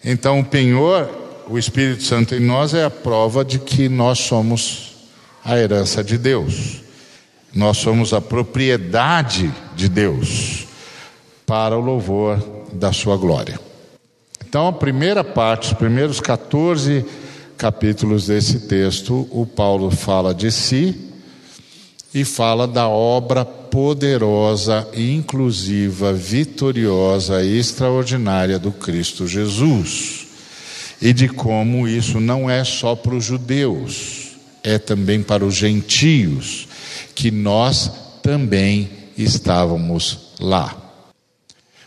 A: Então o penhor, o Espírito Santo em nós, é a prova de que nós somos a herança de Deus. Nós somos a propriedade de Deus para o louvor da sua glória. Então, a primeira parte, os primeiros 14 capítulos desse texto, o Paulo fala de si e fala da obra poderosa, inclusiva, vitoriosa e extraordinária do Cristo Jesus. E de como isso não é só para os judeus, é também para os gentios que nós também estávamos lá.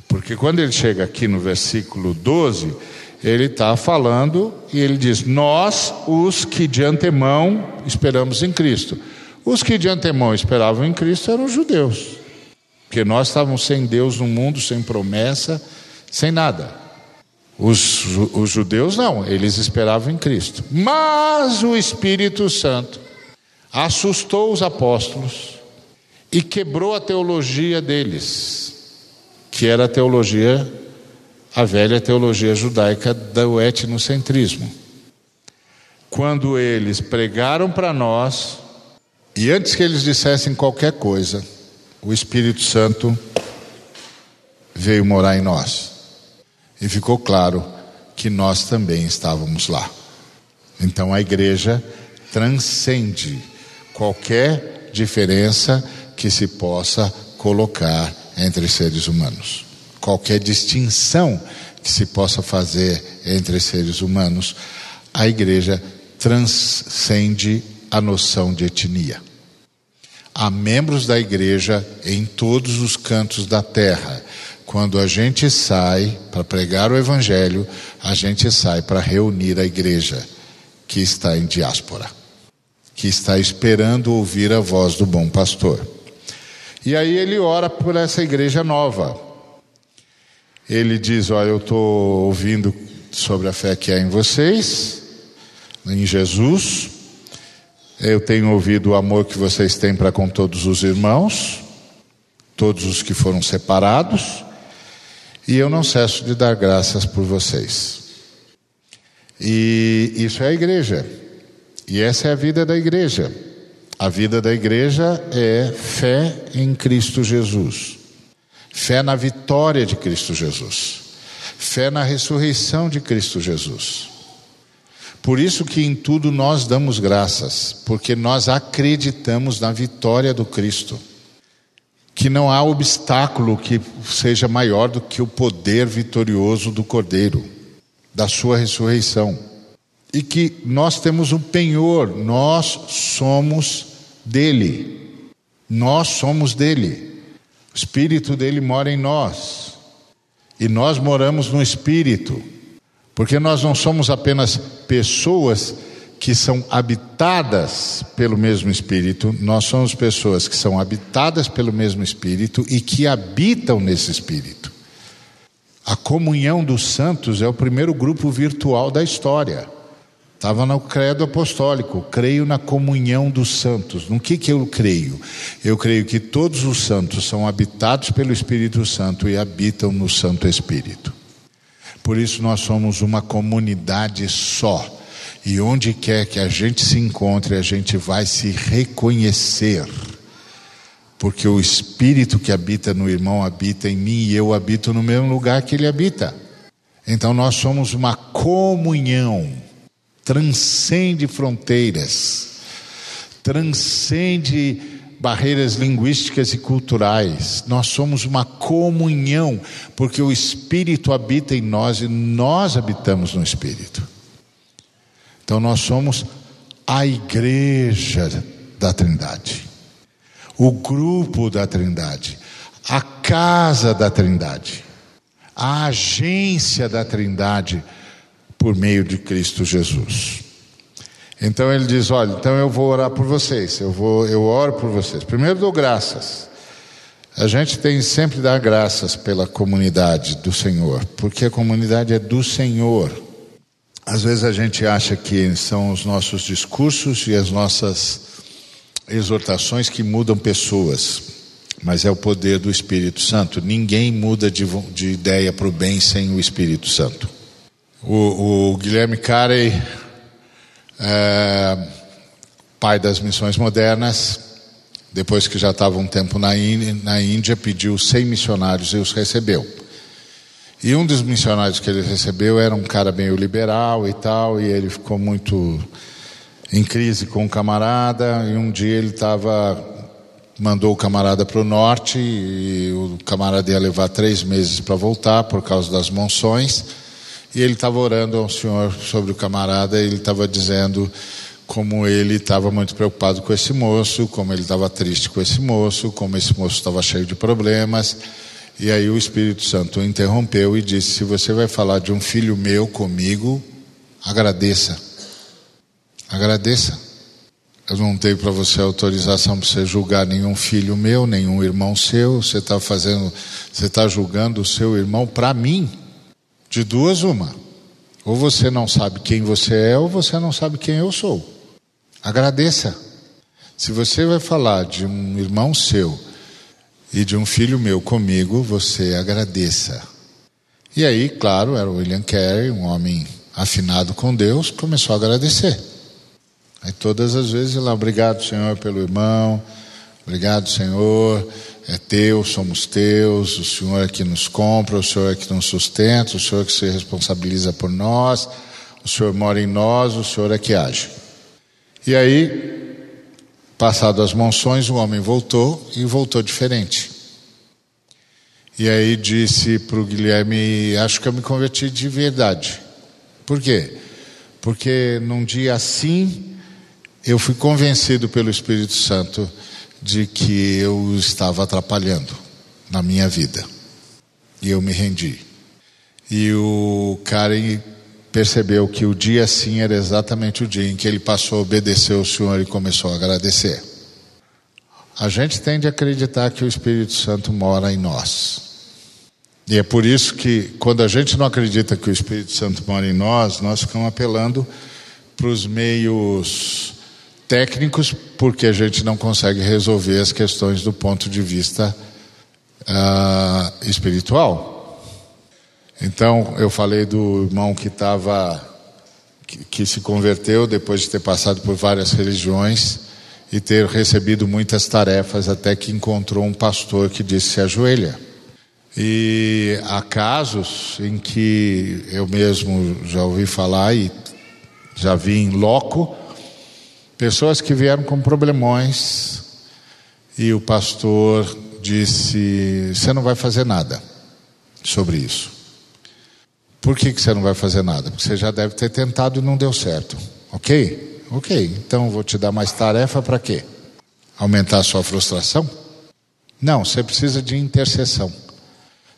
A: Porque quando ele chega aqui no versículo 12, ele está falando e ele diz: Nós, os que de antemão esperamos em Cristo. Os que de antemão esperavam em Cristo eram os judeus, porque nós estávamos sem Deus no mundo, sem promessa, sem nada. Os, os judeus não, eles esperavam em Cristo. Mas o Espírito Santo assustou os apóstolos e quebrou a teologia deles, que era a teologia, a velha teologia judaica do etnocentrismo. Quando eles pregaram para nós, e antes que eles dissessem qualquer coisa, o Espírito Santo veio morar em nós. E ficou claro que nós também estávamos lá. Então a igreja transcende qualquer diferença que se possa colocar entre seres humanos. Qualquer distinção que se possa fazer entre seres humanos, a igreja transcende a noção de etnia. Há membros da igreja em todos os cantos da terra. Quando a gente sai para pregar o evangelho, a gente sai para reunir a igreja que está em diáspora, que está esperando ouvir a voz do bom pastor. E aí ele ora por essa igreja nova. Ele diz: Olha, eu estou ouvindo sobre a fé que há em vocês, em Jesus, eu tenho ouvido o amor que vocês têm para com todos os irmãos, todos os que foram separados, e eu não cesso de dar graças por vocês. E isso é a igreja. E essa é a vida da igreja. A vida da igreja é fé em Cristo Jesus, fé na vitória de Cristo Jesus, fé na ressurreição de Cristo Jesus. Por isso que em tudo nós damos graças, porque nós acreditamos na vitória do Cristo. Que não há obstáculo que seja maior do que o poder vitorioso do Cordeiro, da sua ressurreição. E que nós temos um penhor, nós somos dele. Nós somos dele. O Espírito dele mora em nós. E nós moramos no Espírito. Porque nós não somos apenas pessoas que são habitadas pelo mesmo Espírito, nós somos pessoas que são habitadas pelo mesmo Espírito e que habitam nesse Espírito. A comunhão dos santos é o primeiro grupo virtual da história. Estava no credo apostólico, creio na comunhão dos santos. No que, que eu creio? Eu creio que todos os santos são habitados pelo Espírito Santo e habitam no Santo Espírito. Por isso nós somos uma comunidade só. E onde quer que a gente se encontre, a gente vai se reconhecer. Porque o espírito que habita no irmão habita em mim e eu habito no mesmo lugar que ele habita. Então nós somos uma comunhão, transcende fronteiras, transcende barreiras linguísticas e culturais. Nós somos uma comunhão, porque o Espírito habita em nós e nós habitamos no Espírito. Então nós somos a igreja da Trindade, o grupo da Trindade, a casa da Trindade, a agência da Trindade por meio de Cristo Jesus. Então ele diz: Olha, então eu vou orar por vocês, eu, vou, eu oro por vocês. Primeiro dou graças. A gente tem sempre dar graças pela comunidade do Senhor, porque a comunidade é do Senhor. Às vezes a gente acha que são os nossos discursos e as nossas exortações que mudam pessoas, mas é o poder do Espírito Santo. Ninguém muda de, de ideia para o bem sem o Espírito Santo. O, o Guilherme Carey é, pai das missões modernas, depois que já estava um tempo na Índia, na Índia, pediu 100 missionários e os recebeu. E um dos missionários que ele recebeu era um cara meio liberal e tal, e ele ficou muito em crise com o camarada, e um dia ele estava mandou o camarada para o norte e o camarada ia levar três meses para voltar por causa das monções. E ele estava orando ao Senhor sobre o camarada, e ele estava dizendo como ele estava muito preocupado com esse moço, como ele estava triste com esse moço, como esse moço estava cheio de problemas. E aí o Espírito Santo interrompeu e disse: Se você vai falar de um filho meu comigo, agradeça. Agradeça. Eu não tenho para você autorização para você julgar nenhum filho meu, nenhum irmão seu. Você está fazendo, você está julgando o seu irmão para mim. De duas, uma. Ou você não sabe quem você é, ou você não sabe quem eu sou. Agradeça. Se você vai falar de um irmão seu e de um filho meu comigo, você agradeça. E aí, claro, era William Carey, um homem afinado com Deus, começou a agradecer. Aí todas as vezes lá, obrigado Senhor pelo irmão, obrigado Senhor, é teu, somos teus, o Senhor é que nos compra, o Senhor é que nos sustenta, o Senhor é que se responsabiliza por nós, o Senhor mora em nós, o Senhor é que age. E aí, passado as monções, o homem voltou e voltou diferente. E aí disse para o Guilherme: Acho que eu me converti de verdade. Por quê? Porque num dia assim, eu fui convencido pelo Espírito Santo de que eu estava atrapalhando na minha vida. E eu me rendi. E o Karen percebeu que o dia sim era exatamente o dia em que ele passou a obedecer ao Senhor e começou a agradecer. A gente tende a acreditar que o Espírito Santo mora em nós. E é por isso que, quando a gente não acredita que o Espírito Santo mora em nós, nós ficamos apelando para os meios técnicos, porque a gente não consegue resolver as questões do ponto de vista uh, espiritual. Então, eu falei do irmão que estava, que, se converteu depois de ter passado por várias religiões e ter recebido muitas tarefas, até que encontrou um pastor que disse: se ajoelha. E há casos em que eu mesmo já ouvi falar e já vi em loco, pessoas que vieram com problemões e o pastor disse: Você não vai fazer nada sobre isso. Por que, que você não vai fazer nada? Porque você já deve ter tentado e não deu certo. Ok? Ok, então vou te dar mais tarefa para quê? Aumentar a sua frustração? Não, você precisa de intercessão.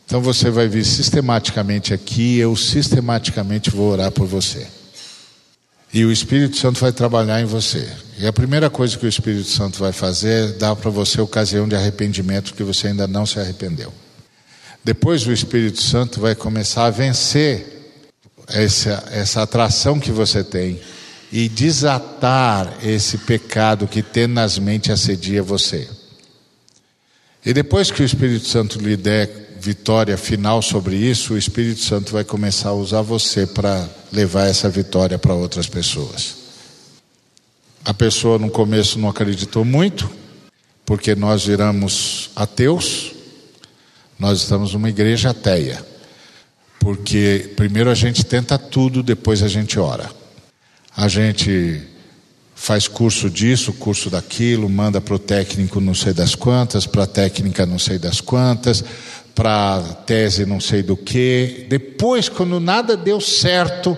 A: Então você vai vir sistematicamente aqui, eu sistematicamente vou orar por você. E o Espírito Santo vai trabalhar em você. E a primeira coisa que o Espírito Santo vai fazer é dar para você ocasião de arrependimento que você ainda não se arrependeu. Depois o Espírito Santo vai começar a vencer essa, essa atração que você tem e desatar esse pecado que tenazmente assedia você. E depois que o Espírito Santo lhe der vitória final sobre isso, o Espírito Santo vai começar a usar você para levar essa vitória para outras pessoas. A pessoa no começo não acreditou muito, porque nós viramos ateus, nós estamos numa igreja ateia. Porque primeiro a gente tenta tudo, depois a gente ora. A gente faz curso disso, curso daquilo, manda para o técnico não sei das quantas, para a técnica não sei das quantas, para tese não sei do que. Depois, quando nada deu certo,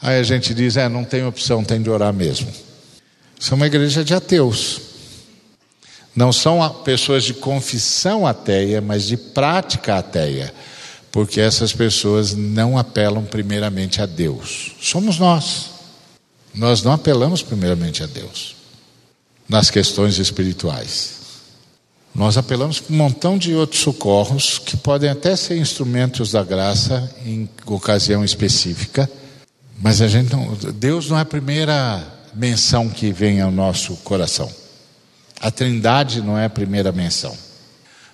A: aí a gente diz: é, não tem opção, tem de orar mesmo. Isso é uma igreja de ateus. Não são pessoas de confissão ateia, mas de prática ateia. Porque essas pessoas não apelam primeiramente a Deus. Somos nós. Nós não apelamos primeiramente a Deus nas questões espirituais. Nós apelamos para um montão de outros socorros que podem até ser instrumentos da graça em ocasião específica, mas a gente não, Deus não é a primeira menção que vem ao nosso coração. A Trindade não é a primeira menção,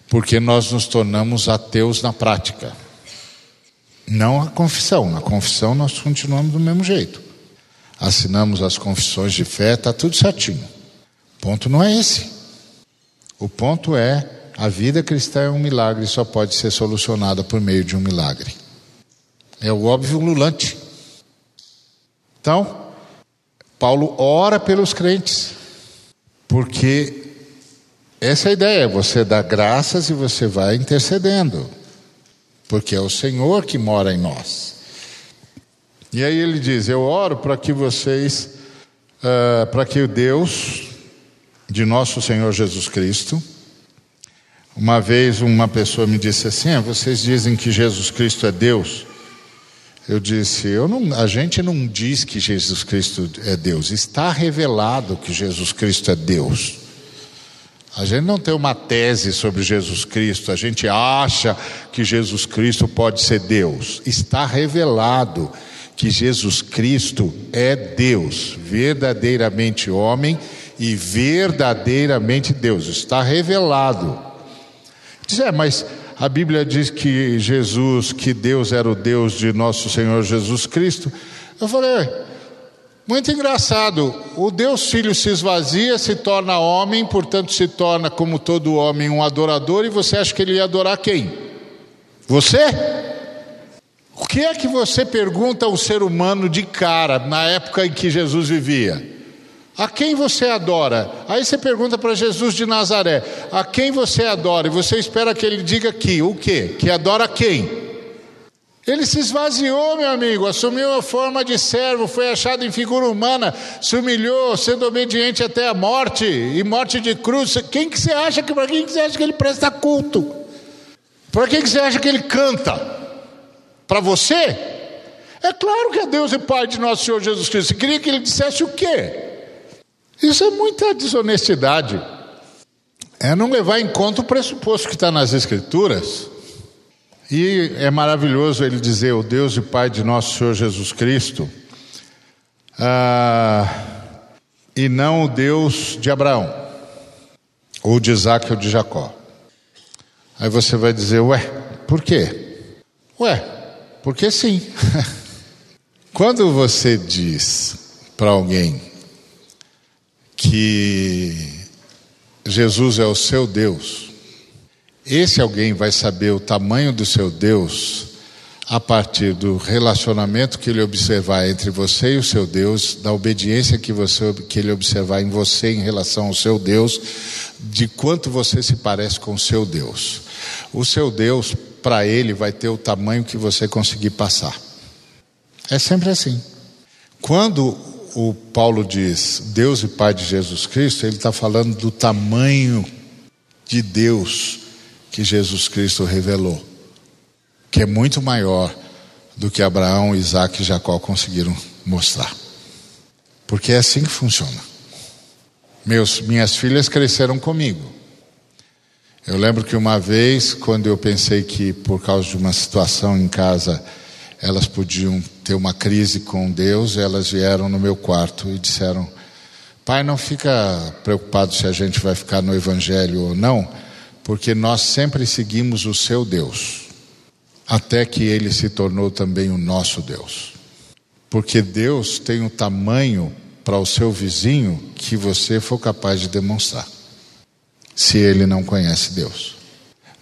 A: porque nós nos tornamos ateus na prática. Não a confissão, na confissão nós continuamos do mesmo jeito. Assinamos as confissões de fé, está tudo certinho. O ponto não é esse. O ponto é: a vida cristã é um milagre só pode ser solucionada por meio de um milagre. É o óbvio lulante. Então, Paulo ora pelos crentes, porque essa é a ideia: você dá graças e você vai intercedendo, porque é o Senhor que mora em nós. E aí ele diz: Eu oro para que vocês, uh, para que o Deus de nosso Senhor Jesus Cristo. Uma vez uma pessoa me disse assim: ah, vocês dizem que Jesus Cristo é Deus. Eu disse: eu não, a gente não diz que Jesus Cristo é Deus, está revelado que Jesus Cristo é Deus. A gente não tem uma tese sobre Jesus Cristo, a gente acha que Jesus Cristo pode ser Deus. Está revelado que Jesus Cristo é Deus, verdadeiramente homem e verdadeiramente Deus. Está revelado. Diz, é, mas a Bíblia diz que Jesus, que Deus era o Deus de nosso Senhor Jesus Cristo. Eu falei, é, muito engraçado. O Deus Filho se esvazia, se torna homem, portanto se torna como todo homem um adorador, e você acha que ele ia adorar quem? Você? O que é que você pergunta ao ser humano de cara na época em que Jesus vivia? A quem você adora? Aí você pergunta para Jesus de Nazaré: a quem você adora? E você espera que ele diga que o quê? Que adora quem? Ele se esvaziou, meu amigo, assumiu a forma de servo, foi achado em figura humana, se humilhou, sendo obediente até a morte e morte de cruz. Quem que você acha que para quem que você acha que ele presta culto? Para quem que você acha que ele canta? Para você? É claro que é Deus e Pai de nosso Senhor Jesus Cristo. Você queria que ele dissesse o quê? Isso é muita desonestidade. É não levar em conta o pressuposto que está nas Escrituras. E é maravilhoso ele dizer, o Deus e Pai de nosso Senhor Jesus Cristo, ah, e não o Deus de Abraão, ou de Isaac ou de Jacó. Aí você vai dizer, ué, por quê? Ué, porque sim. Quando você diz para alguém que Jesus é o seu Deus, esse alguém vai saber o tamanho do seu Deus a partir do relacionamento que ele observar entre você e o seu Deus, da obediência que, você, que ele observar em você em relação ao seu Deus, de quanto você se parece com o seu Deus. O seu Deus, para ele, vai ter o tamanho que você conseguir passar. É sempre assim. Quando o Paulo diz Deus e Pai de Jesus Cristo, ele está falando do tamanho de Deus que Jesus Cristo revelou, que é muito maior do que Abraão, Isaac e Jacó conseguiram mostrar. Porque é assim que funciona. Meus, minhas filhas cresceram comigo. Eu lembro que uma vez, quando eu pensei que por causa de uma situação em casa elas podiam ter uma crise com Deus, elas vieram no meu quarto e disseram: Pai, não fica preocupado se a gente vai ficar no Evangelho ou não porque nós sempre seguimos o seu Deus, até que ele se tornou também o nosso Deus. Porque Deus tem um tamanho para o seu vizinho que você for capaz de demonstrar, se ele não conhece Deus.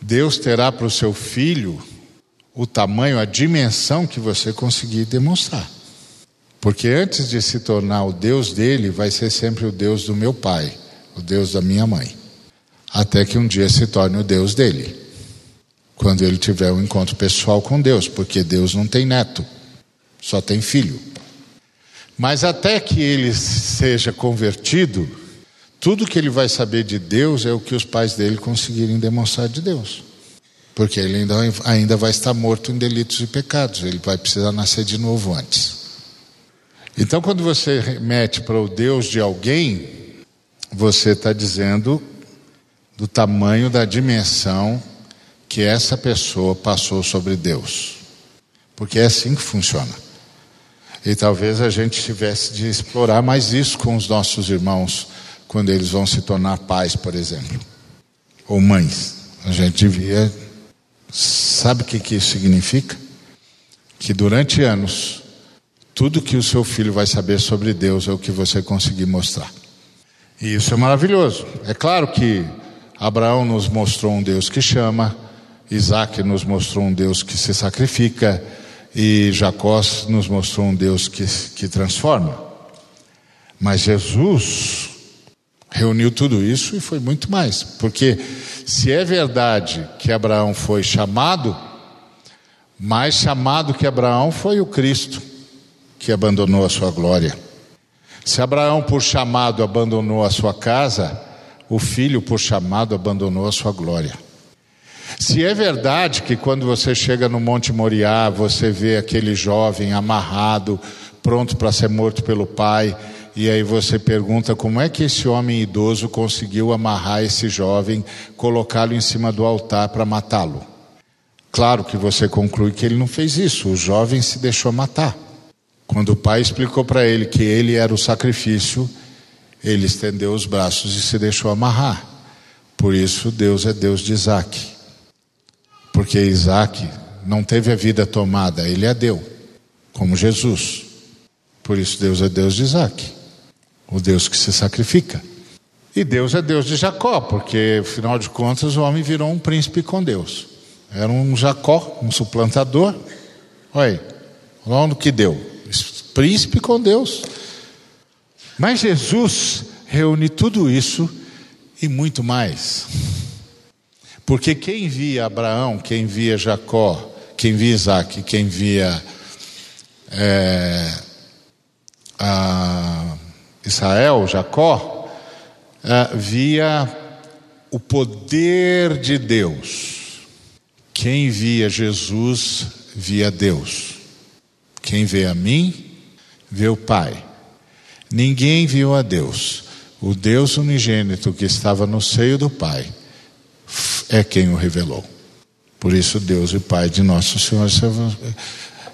A: Deus terá para o seu filho o tamanho, a dimensão que você conseguir demonstrar. Porque antes de se tornar o Deus dele, vai ser sempre o Deus do meu pai, o Deus da minha mãe até que um dia se torne o Deus dele. Quando ele tiver um encontro pessoal com Deus, porque Deus não tem neto, só tem filho. Mas até que ele seja convertido, tudo que ele vai saber de Deus é o que os pais dele conseguirem demonstrar de Deus. Porque ele ainda, ainda vai estar morto em delitos e pecados, ele vai precisar nascer de novo antes. Então, quando você remete para o Deus de alguém, você está dizendo do tamanho da dimensão que essa pessoa passou sobre Deus. Porque é assim que funciona. E talvez a gente tivesse de explorar mais isso com os nossos irmãos quando eles vão se tornar pais, por exemplo, ou mães. A gente devia. Sabe o que, que isso significa? Que durante anos, tudo que o seu filho vai saber sobre Deus é o que você conseguir mostrar. E isso é maravilhoso. É claro que Abraão nos mostrou um Deus que chama, Isaac nos mostrou um Deus que se sacrifica, e Jacó nos mostrou um Deus que, que transforma. Mas Jesus reuniu tudo isso e foi muito mais, porque se é verdade que Abraão foi chamado, mais chamado que Abraão foi o Cristo, que abandonou a sua glória. Se Abraão, por chamado, abandonou a sua casa, o filho, por chamado, abandonou a sua glória. Se é verdade que quando você chega no Monte Moriá, você vê aquele jovem amarrado, pronto para ser morto pelo pai, e aí você pergunta como é que esse homem idoso conseguiu amarrar esse jovem, colocá-lo em cima do altar para matá-lo. Claro que você conclui que ele não fez isso, o jovem se deixou matar. Quando o pai explicou para ele que ele era o sacrifício, ele estendeu os braços e se deixou amarrar. Por isso, Deus é Deus de Isaac. Porque Isaac não teve a vida tomada, ele a deu, como Jesus. Por isso, Deus é Deus de Isaac, o Deus que se sacrifica. E Deus é Deus de Jacó, porque, afinal de contas, o homem virou um príncipe com Deus. Era um Jacó, um suplantador. Olha aí, olha o que deu. Príncipe com Deus. Mas Jesus reúne tudo isso e muito mais. Porque quem via Abraão, quem via Jacó, quem via Isaac, quem via é, Israel, Jacó, é, via o poder de Deus. Quem via Jesus, via Deus. Quem vê a mim, vê o Pai. Ninguém viu a Deus. O Deus unigênito que estava no seio do Pai é quem o revelou. Por isso, Deus e Pai de nosso Senhor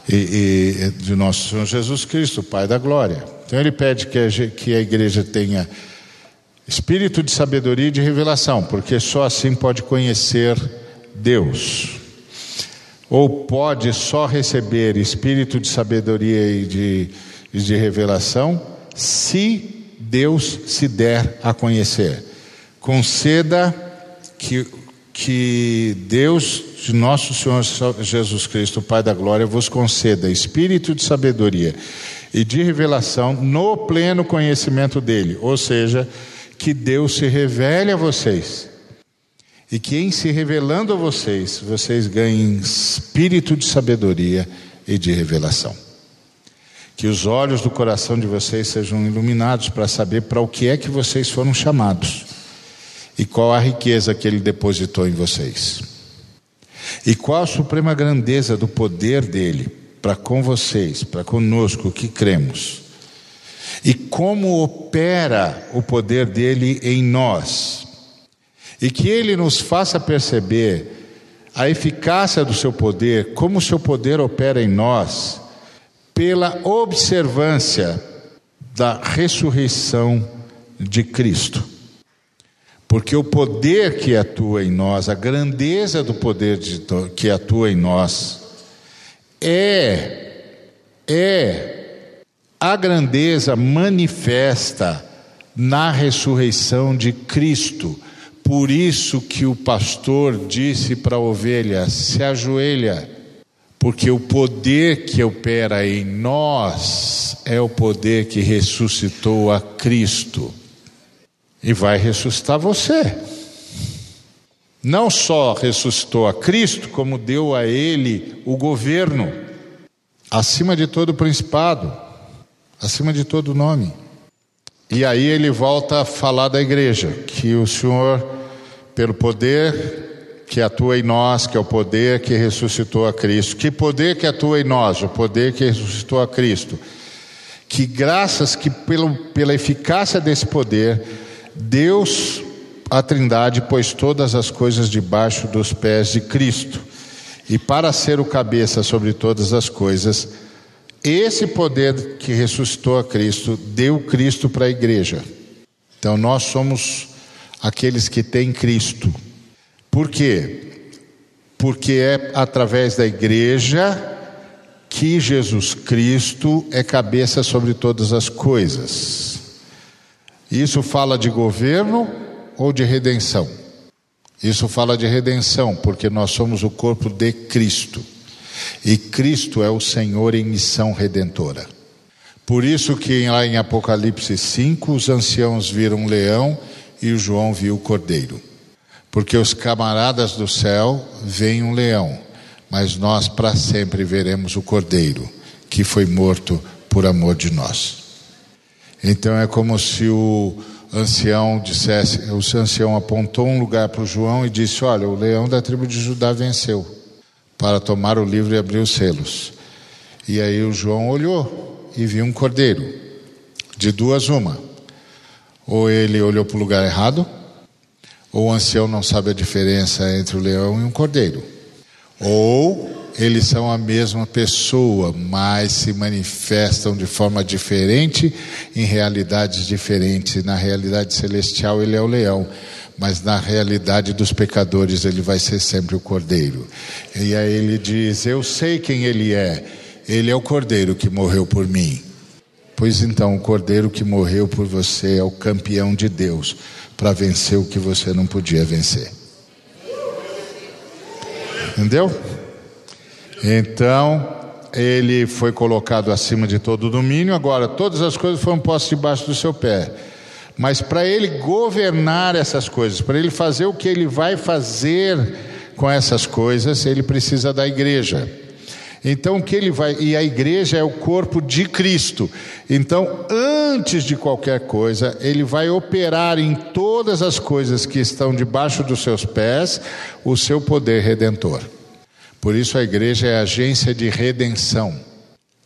A: e, de nosso Senhor Jesus Cristo, Pai da glória. Então ele pede que a, que a igreja tenha espírito de sabedoria e de revelação, porque só assim pode conhecer Deus. Ou pode só receber espírito de sabedoria e de, e de revelação se Deus se der a conhecer. Conceda que, que Deus de nosso Senhor Jesus Cristo, Pai da Glória, vos conceda espírito de sabedoria e de revelação no pleno conhecimento dele, ou seja, que Deus se revele a vocês e que em se revelando a vocês, vocês ganhem espírito de sabedoria e de revelação. Que os olhos do coração de vocês sejam iluminados para saber para o que é que vocês foram chamados e qual a riqueza que Ele depositou em vocês. E qual a suprema grandeza do poder dele para com vocês, para conosco que cremos. E como opera o poder dele em nós. E que ele nos faça perceber a eficácia do seu poder, como o seu poder opera em nós pela observância da ressurreição de Cristo. Porque o poder que atua em nós, a grandeza do poder de, que atua em nós, é, é a grandeza manifesta na ressurreição de Cristo. Por isso que o pastor disse para a ovelha: se ajoelha porque o poder que opera em nós é o poder que ressuscitou a Cristo e vai ressuscitar você. Não só ressuscitou a Cristo, como deu a ele o governo, acima de todo principado, acima de todo nome. E aí ele volta a falar da igreja, que o Senhor, pelo poder que atua em nós, que é o poder que ressuscitou a Cristo. Que poder que atua em nós? O poder que ressuscitou a Cristo. Que graças que pelo, pela eficácia desse poder, Deus, a Trindade, pôs todas as coisas debaixo dos pés de Cristo. E para ser o cabeça sobre todas as coisas, esse poder que ressuscitou a Cristo deu Cristo para a igreja. Então nós somos aqueles que têm Cristo. Por quê? Porque é através da igreja que Jesus Cristo é cabeça sobre todas as coisas. Isso fala de governo ou de redenção? Isso fala de redenção, porque nós somos o corpo de Cristo. E Cristo é o Senhor em missão redentora. Por isso que lá em Apocalipse 5, os anciãos viram um leão e o João viu o cordeiro. Porque os camaradas do céu veem um leão, mas nós para sempre veremos o cordeiro, que foi morto por amor de nós. Então é como se o ancião dissesse, o ancião apontou um lugar para o João e disse: Olha, o leão da tribo de Judá venceu para tomar o livro e abrir os selos. E aí o João olhou e viu um cordeiro, de duas uma. Ou ele olhou para o lugar errado, ou o ancião não sabe a diferença entre o leão e um cordeiro. Ou eles são a mesma pessoa, mas se manifestam de forma diferente em realidades diferentes. Na realidade celestial, ele é o leão, mas na realidade dos pecadores, ele vai ser sempre o cordeiro. E aí ele diz: Eu sei quem ele é, ele é o cordeiro que morreu por mim. Pois então, o cordeiro que morreu por você é o campeão de Deus para vencer o que você não podia vencer. Entendeu? Então, ele foi colocado acima de todo o domínio, agora todas as coisas foram postas debaixo do seu pé. Mas para ele governar essas coisas, para ele fazer o que ele vai fazer com essas coisas, ele precisa da igreja. Então que ele vai, e a igreja é o corpo de Cristo. Então, antes de qualquer coisa, ele vai operar em todas as coisas que estão debaixo dos seus pés o seu poder redentor. Por isso a igreja é a agência de redenção.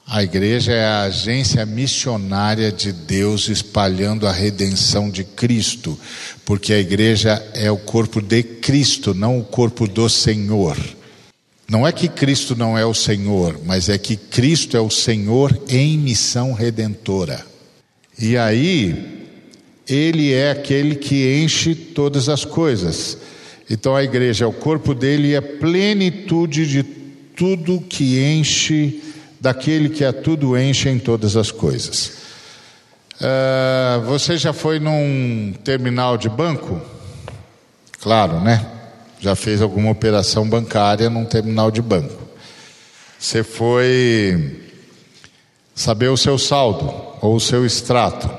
A: A igreja é a agência missionária de Deus espalhando a redenção de Cristo, porque a igreja é o corpo de Cristo, não o corpo do Senhor. Não é que Cristo não é o Senhor, mas é que Cristo é o Senhor em missão redentora. E aí, Ele é aquele que enche todas as coisas. Então a igreja é o corpo dele e a plenitude de tudo que enche, daquele que a tudo enche em todas as coisas. Uh, você já foi num terminal de banco? Claro, né? Já fez alguma operação bancária num terminal de banco. Você foi saber o seu saldo ou o seu extrato.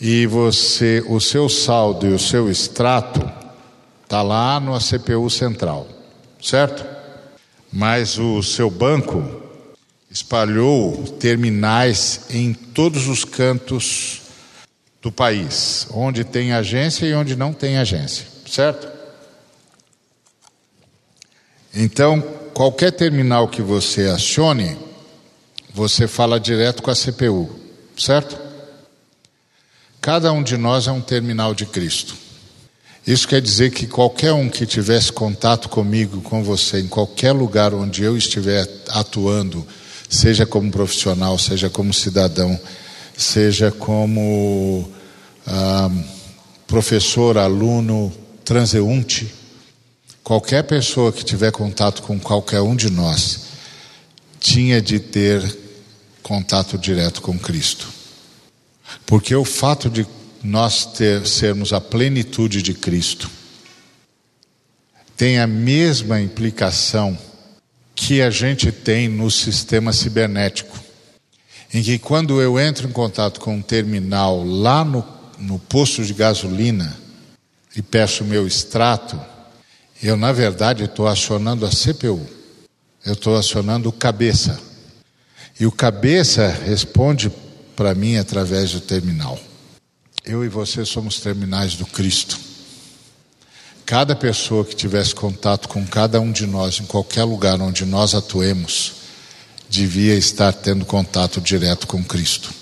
A: E você, o seu saldo e o seu extrato Está lá no CPU central, certo? Mas o seu banco espalhou terminais em todos os cantos do país, onde tem agência e onde não tem agência, certo? Então, qualquer terminal que você acione, você fala direto com a CPU, certo? Cada um de nós é um terminal de Cristo. Isso quer dizer que qualquer um que tivesse contato comigo, com você, em qualquer lugar onde eu estiver atuando, seja como profissional, seja como cidadão, seja como ah, professor, aluno, transeunte, qualquer pessoa que tiver contato com qualquer um de nós, tinha de ter contato direto com Cristo. Porque o fato de nós ter, sermos a plenitude de Cristo tem a mesma implicação que a gente tem no sistema cibernético, em que quando eu entro em contato com um terminal lá no, no posto de gasolina e peço meu extrato, eu na verdade estou acionando a CPU, eu estou acionando o cabeça. E o cabeça responde para mim através do terminal. Eu e você somos terminais do Cristo. Cada pessoa que tivesse contato com cada um de nós, em qualquer lugar onde nós atuemos, devia estar tendo contato direto com Cristo.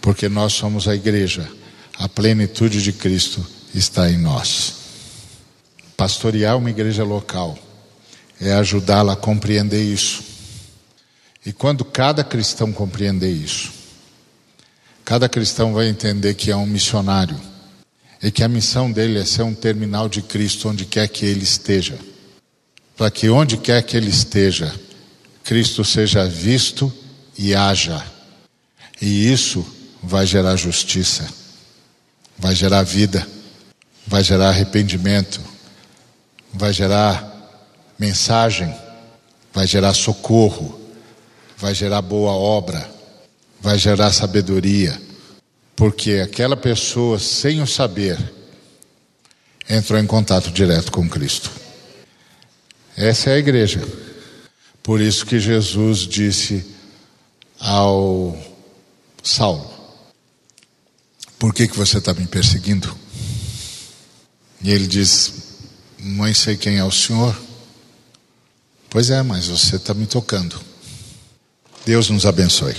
A: Porque nós somos a igreja, a plenitude de Cristo está em nós. Pastorear uma igreja local é ajudá-la a compreender isso. E quando cada cristão compreender isso, Cada cristão vai entender que é um missionário e que a missão dele é ser um terminal de Cristo onde quer que ele esteja. Para que onde quer que ele esteja, Cristo seja visto e haja. E isso vai gerar justiça, vai gerar vida, vai gerar arrependimento, vai gerar mensagem, vai gerar socorro, vai gerar boa obra vai gerar sabedoria, porque aquela pessoa, sem o saber, entrou em contato direto com Cristo. Essa é a igreja. Por isso que Jesus disse ao Saulo: Por que, que você está me perseguindo? E ele diz: Mãe, sei quem é o Senhor. Pois é, mas você está me tocando. Deus nos abençoe.